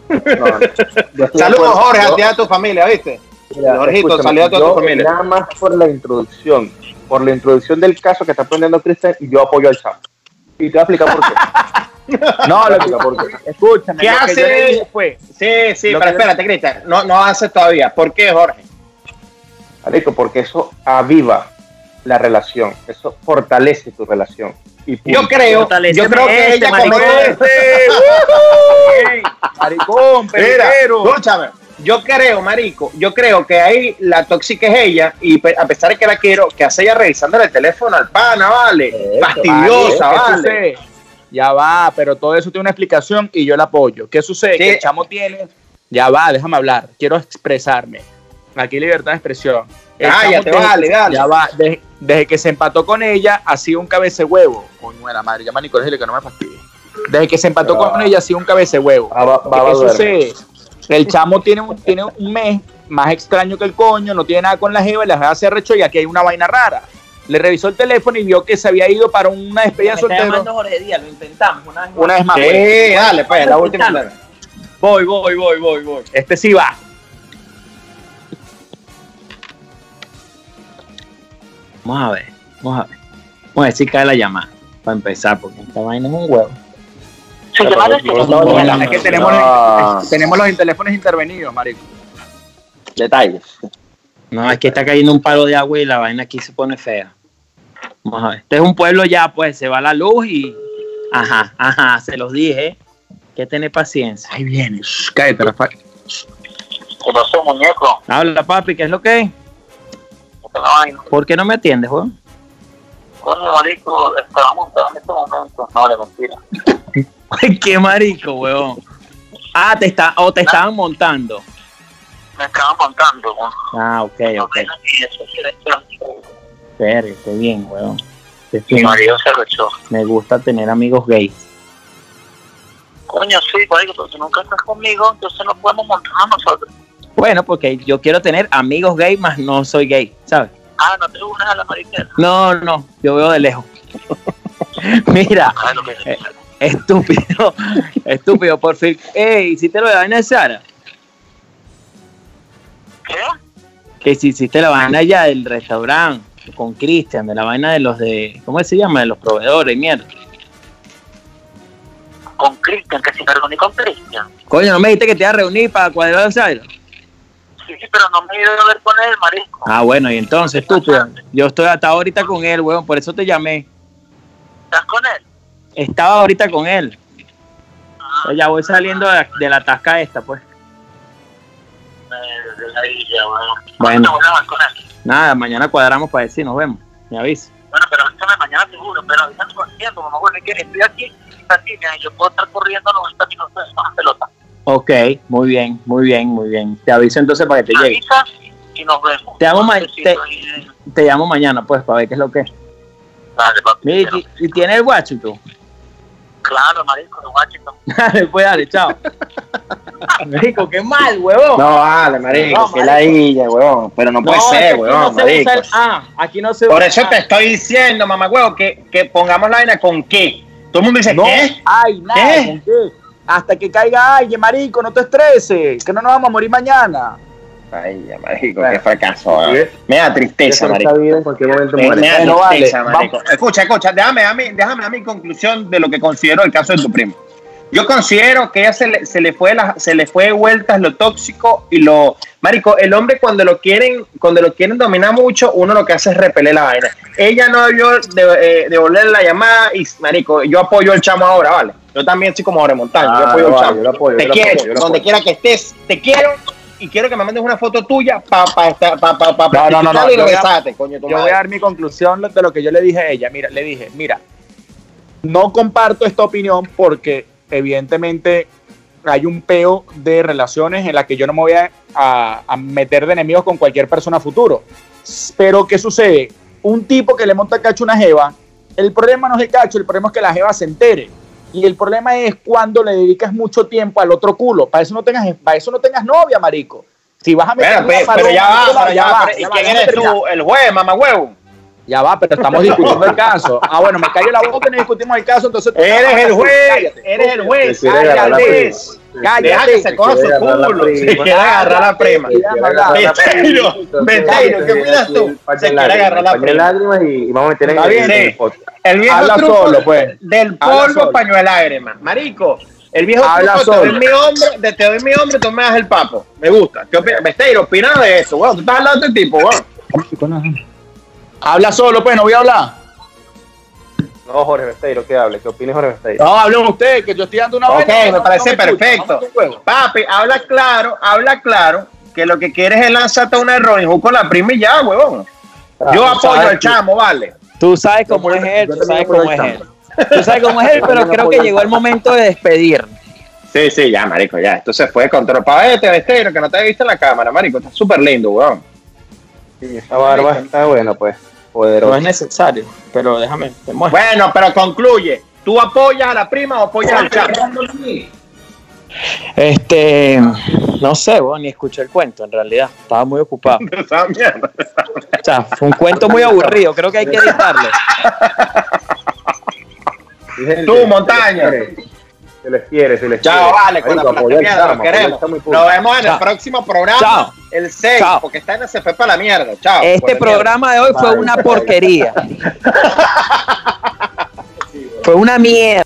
no, no. Saludos, acuerdo. Jorge, Yo- a ti y a tu familia, ¿viste? Mira, Jorgito, saluda a toda tu familia. Nada más por la introducción, por la introducción del caso que está poniendo Cristian, yo apoyo al chavo. Y te voy a explicar por qué. No, lo que, escúchame. ¿Qué lo que hace? yo dije fue, Sí, sí, Lo pero que- espérate, Cristian. No, no haces todavía. ¿Por qué, Jorge? Marico, porque eso aviva la relación, eso fortalece tu relación. Y. Yo creo, yo creo que este, ella maricón. maricón, peligro. escúchame. Yo creo, marico, yo creo que ahí la tóxica es ella y a pesar de que la quiero, que hace ella revisándole el teléfono al pana, vale, Eso, fastidiosa, ¿Qué vale. Ya va, pero todo eso tiene una explicación y yo la apoyo. ¿Qué sucede? Sí. Que el chamo tiene. Ya va, déjame hablar. Quiero expresarme. Aquí libertad de expresión. El Cállate, vale, dale. Ya va, desde, desde que se empató con ella, ha sido un cabece huevo. Coño de la madre, llama a Nicolás y dile que no me fastidie. Desde que se empató Ah. con ella, ha sido un cabece huevo. Ah, va- va- va a ¿Qué duerme. sucede? El chamo tiene un, tiene un mes más extraño que el coño, no tiene nada con la jeva y la jeva se arrechó y aquí hay una vaina rara. Le revisó el teléfono y vio que se había ido para una despedida Me soltero. Jorge Díaz, lo intentamos una vez más. Una vez más. Sí, pues. dale, pues, la última. Voy, voy, voy, voy, voy. Este sí va. Vamos a ver, vamos a ver. Vamos a ver si cae la llamada. Para empezar, porque esta vaina es un huevo. Se no, es que tenemos, No. tenemos los teléfonos intervenidos, marico. Detalles. No, es que está cayendo un palo de agua y la vaina aquí se pone fea. Vamos a ver. Este es un pueblo ya, pues se va la luz y. Ajá, ajá, se los dije. Que tener paciencia. Ahí viene. Shh, cállate, Rafael. ¿Qué pasó, muñeco? Habla, papi, ¿qué es lo que es? ¿Qué la vaina? ¿Por qué no me atiendes, weón? Coño, marico, estaba montado en este momento. No, de mentira. Qué marico, weón. Ah, te está, o te estaban montando. Me estaban montando. ¿no? Ah, ok, ok. si. Espere, qué bien, weón. Mi marido se rechó. Me gusta tener amigos gays. Coño, sí, marico, pero tú nunca estás conmigo, entonces no podemos montarnos nosotros. Bueno, porque yo quiero tener amigos gays, más no soy gay, ¿sabes? Ah, no te unes a la mariquera. No, no, yo veo de lejos. Mira, Ah, que Eh. estúpido, estúpido, por fin. Ey, ¿hiciste lo de la vaina de Sara? ¿Qué? Que si hiciste la vaina ya del restaurante con Cristian, de la vaina de los de, ¿cómo se llama? De los proveedores, mierda. Con Cristian, que si me reuní con Cristian. Coño, ¿no me dijiste que te iba a reunir para cuadrar el Sara? Sí, sí, pero no me he ido a ver con él, marisco. Ah, bueno, y entonces, estúpido. Yo estoy hasta ahorita con él, weón, por eso te llamé. ¿Estás con él? Estaba ahorita con él. Yo ya voy saliendo de la, de la tasca esta, pues. Eh, de la isla, bueno. Bueno. Nada, mañana cuadramos para decir, nos vemos. Me avisa. Bueno, pero avísame mañana seguro, pero avísame con tiempo, mamá, bueno, es que estoy aquí, mira, yo puedo estar corriendo 90 minutos de más pelota. Ok, muy bien, muy bien, muy bien. Te aviso entonces para que te llegue. avisas y nos vemos. Te amo, ma- Un besito te- y- Te llamo mañana, pues, para ver qué es lo que es. Dale, papi. Mira, ¿y, y tienes el guacho tú? Claro, marico, los Washington. Dale, pues dale, chao. Marico, qué mal, huevón. No, vale, marico, No, que marico. la illa, weón. Pero no puede ser, no se marico. usa el A, aquí no se Por eso el te A. estoy diciendo, mamá, weón, que, que pongamos la vaina con qué. Todo el mundo dice, No ¿qué? hay nada. ¿Qué? ¿con qué? Hasta que caiga alguien, marico, no te estreses, que no nos vamos a morir mañana. Ay, ya, marico, Bueno. qué fracaso. ¿eh? Me da tristeza, marico. vida en cualquier momento Me, me da vale, vamos. marico. Escucha, escucha, déjame, déjame, déjame dar mi conclusión de lo que considero el caso de tu primo. Yo considero que ella se le, se le fue la, se le fue de vueltas lo tóxico y lo marico, el hombre cuando lo quieren, cuando lo quieren dominar mucho, uno lo que hace es repeler la vaina. Ella no debió de, eh, devolver la llamada y marico, yo apoyo al chamo ahora, vale. Yo también soy como Montaña, yo Ah, apoyo vale, chamo. yo lo apoyo, te yo lo quiero, apoyo, yo lo donde apoyo. quiera que estés, te quiero y quiero que me mandes una foto tuya para pa, pa, pa, pa, No, no, no, y yo voy a- besarte, coño, Yo voy a dar mi conclusión de lo que yo le dije a ella. Mira, le dije, mira, no comparto esta opinión porque evidentemente hay un peo de relaciones en la que yo no me voy a, a- a meter de enemigos con cualquier persona futuro. Pero ¿qué sucede? Un tipo que le monta cacho a una jeva, el problema no es el cacho, el problema es que la jeva se entere. Y el problema es cuando le dedicas mucho tiempo al otro culo. Para eso no tengas, para eso no tengas novia, marico. Si vas a meter una pero, ya va, pero ya va, ¿y ya va, quién eres tú? El juez, mamá huevo. Ya va, pero estamos discutiendo el caso. Ah, bueno, me callo la boca y no discutimos el caso, entonces... Eres el juez, Cállate. eres el juez, quiere agarrar la cállate. Deja que se coja su quiere agarrar la culo, se prima. quiere agarrar la prima. Se quiere agarrar la prima. Besteiro, Besteiro, ¿qué opinas tú? Se quiere agarrar la prima. lágrimas y, vamos a meter en el. El viejo Habla truco solo, pues. del polvo solo. paño de lágrimas. Marico, el viejo Habla truco, te doy solo. mi hombre, de te doy mi hombre, tú me das el papo. Me gusta. ¿Qué opinas? Besteiro, opina de eso, weón. Tú estás hablando de este tipo, weón. Habla solo, pues, no voy a hablar. No, Jorge Besteiro, ¿qué hable? ¿Qué opina Jorge Besteiro? No, hablen ustedes, que yo estoy dando una Ok, vaina, me no- parece no me escuchan. perfecto. Papi, habla claro, habla claro que lo que quieres es lanzarte una de Robin Hood con la prima y ya, huevón. Yo Ah, apoyo sabes al chamo, vale. Tú sabes Yo cómo es él, yo tú sabes apoyo cómo es él. Tú sabes cómo es él, Yo pero creo apoyo que llegó el momento de despedir. Sí, sí, ya, marico, ya. Esto se fue de control. Pa' vete, Besteiro, que no te he visto en la cámara, marico. Está súper lindo, weón. Sí, esa barba está buena, pues. No Poderosa. es necesario, pero déjame, te muestro. Bueno, pero concluye. ¿Tú apoyas a la prima o apoyas al chamo? Este, no sé, vos, ni escuché el cuento, en realidad. Estaba muy ocupado. Esa mierda. O sea, fue un cuento muy aburrido, creo que hay que editarlo. Tú, Montaña. Se les quiere, se les Chao, vale, con la plata mierda, lo queremos. Nos vemos en el próximo programa, el 6, porque está en CFP para la mierda. Chao. Este programa de hoy fue una porquería. fue una mierda.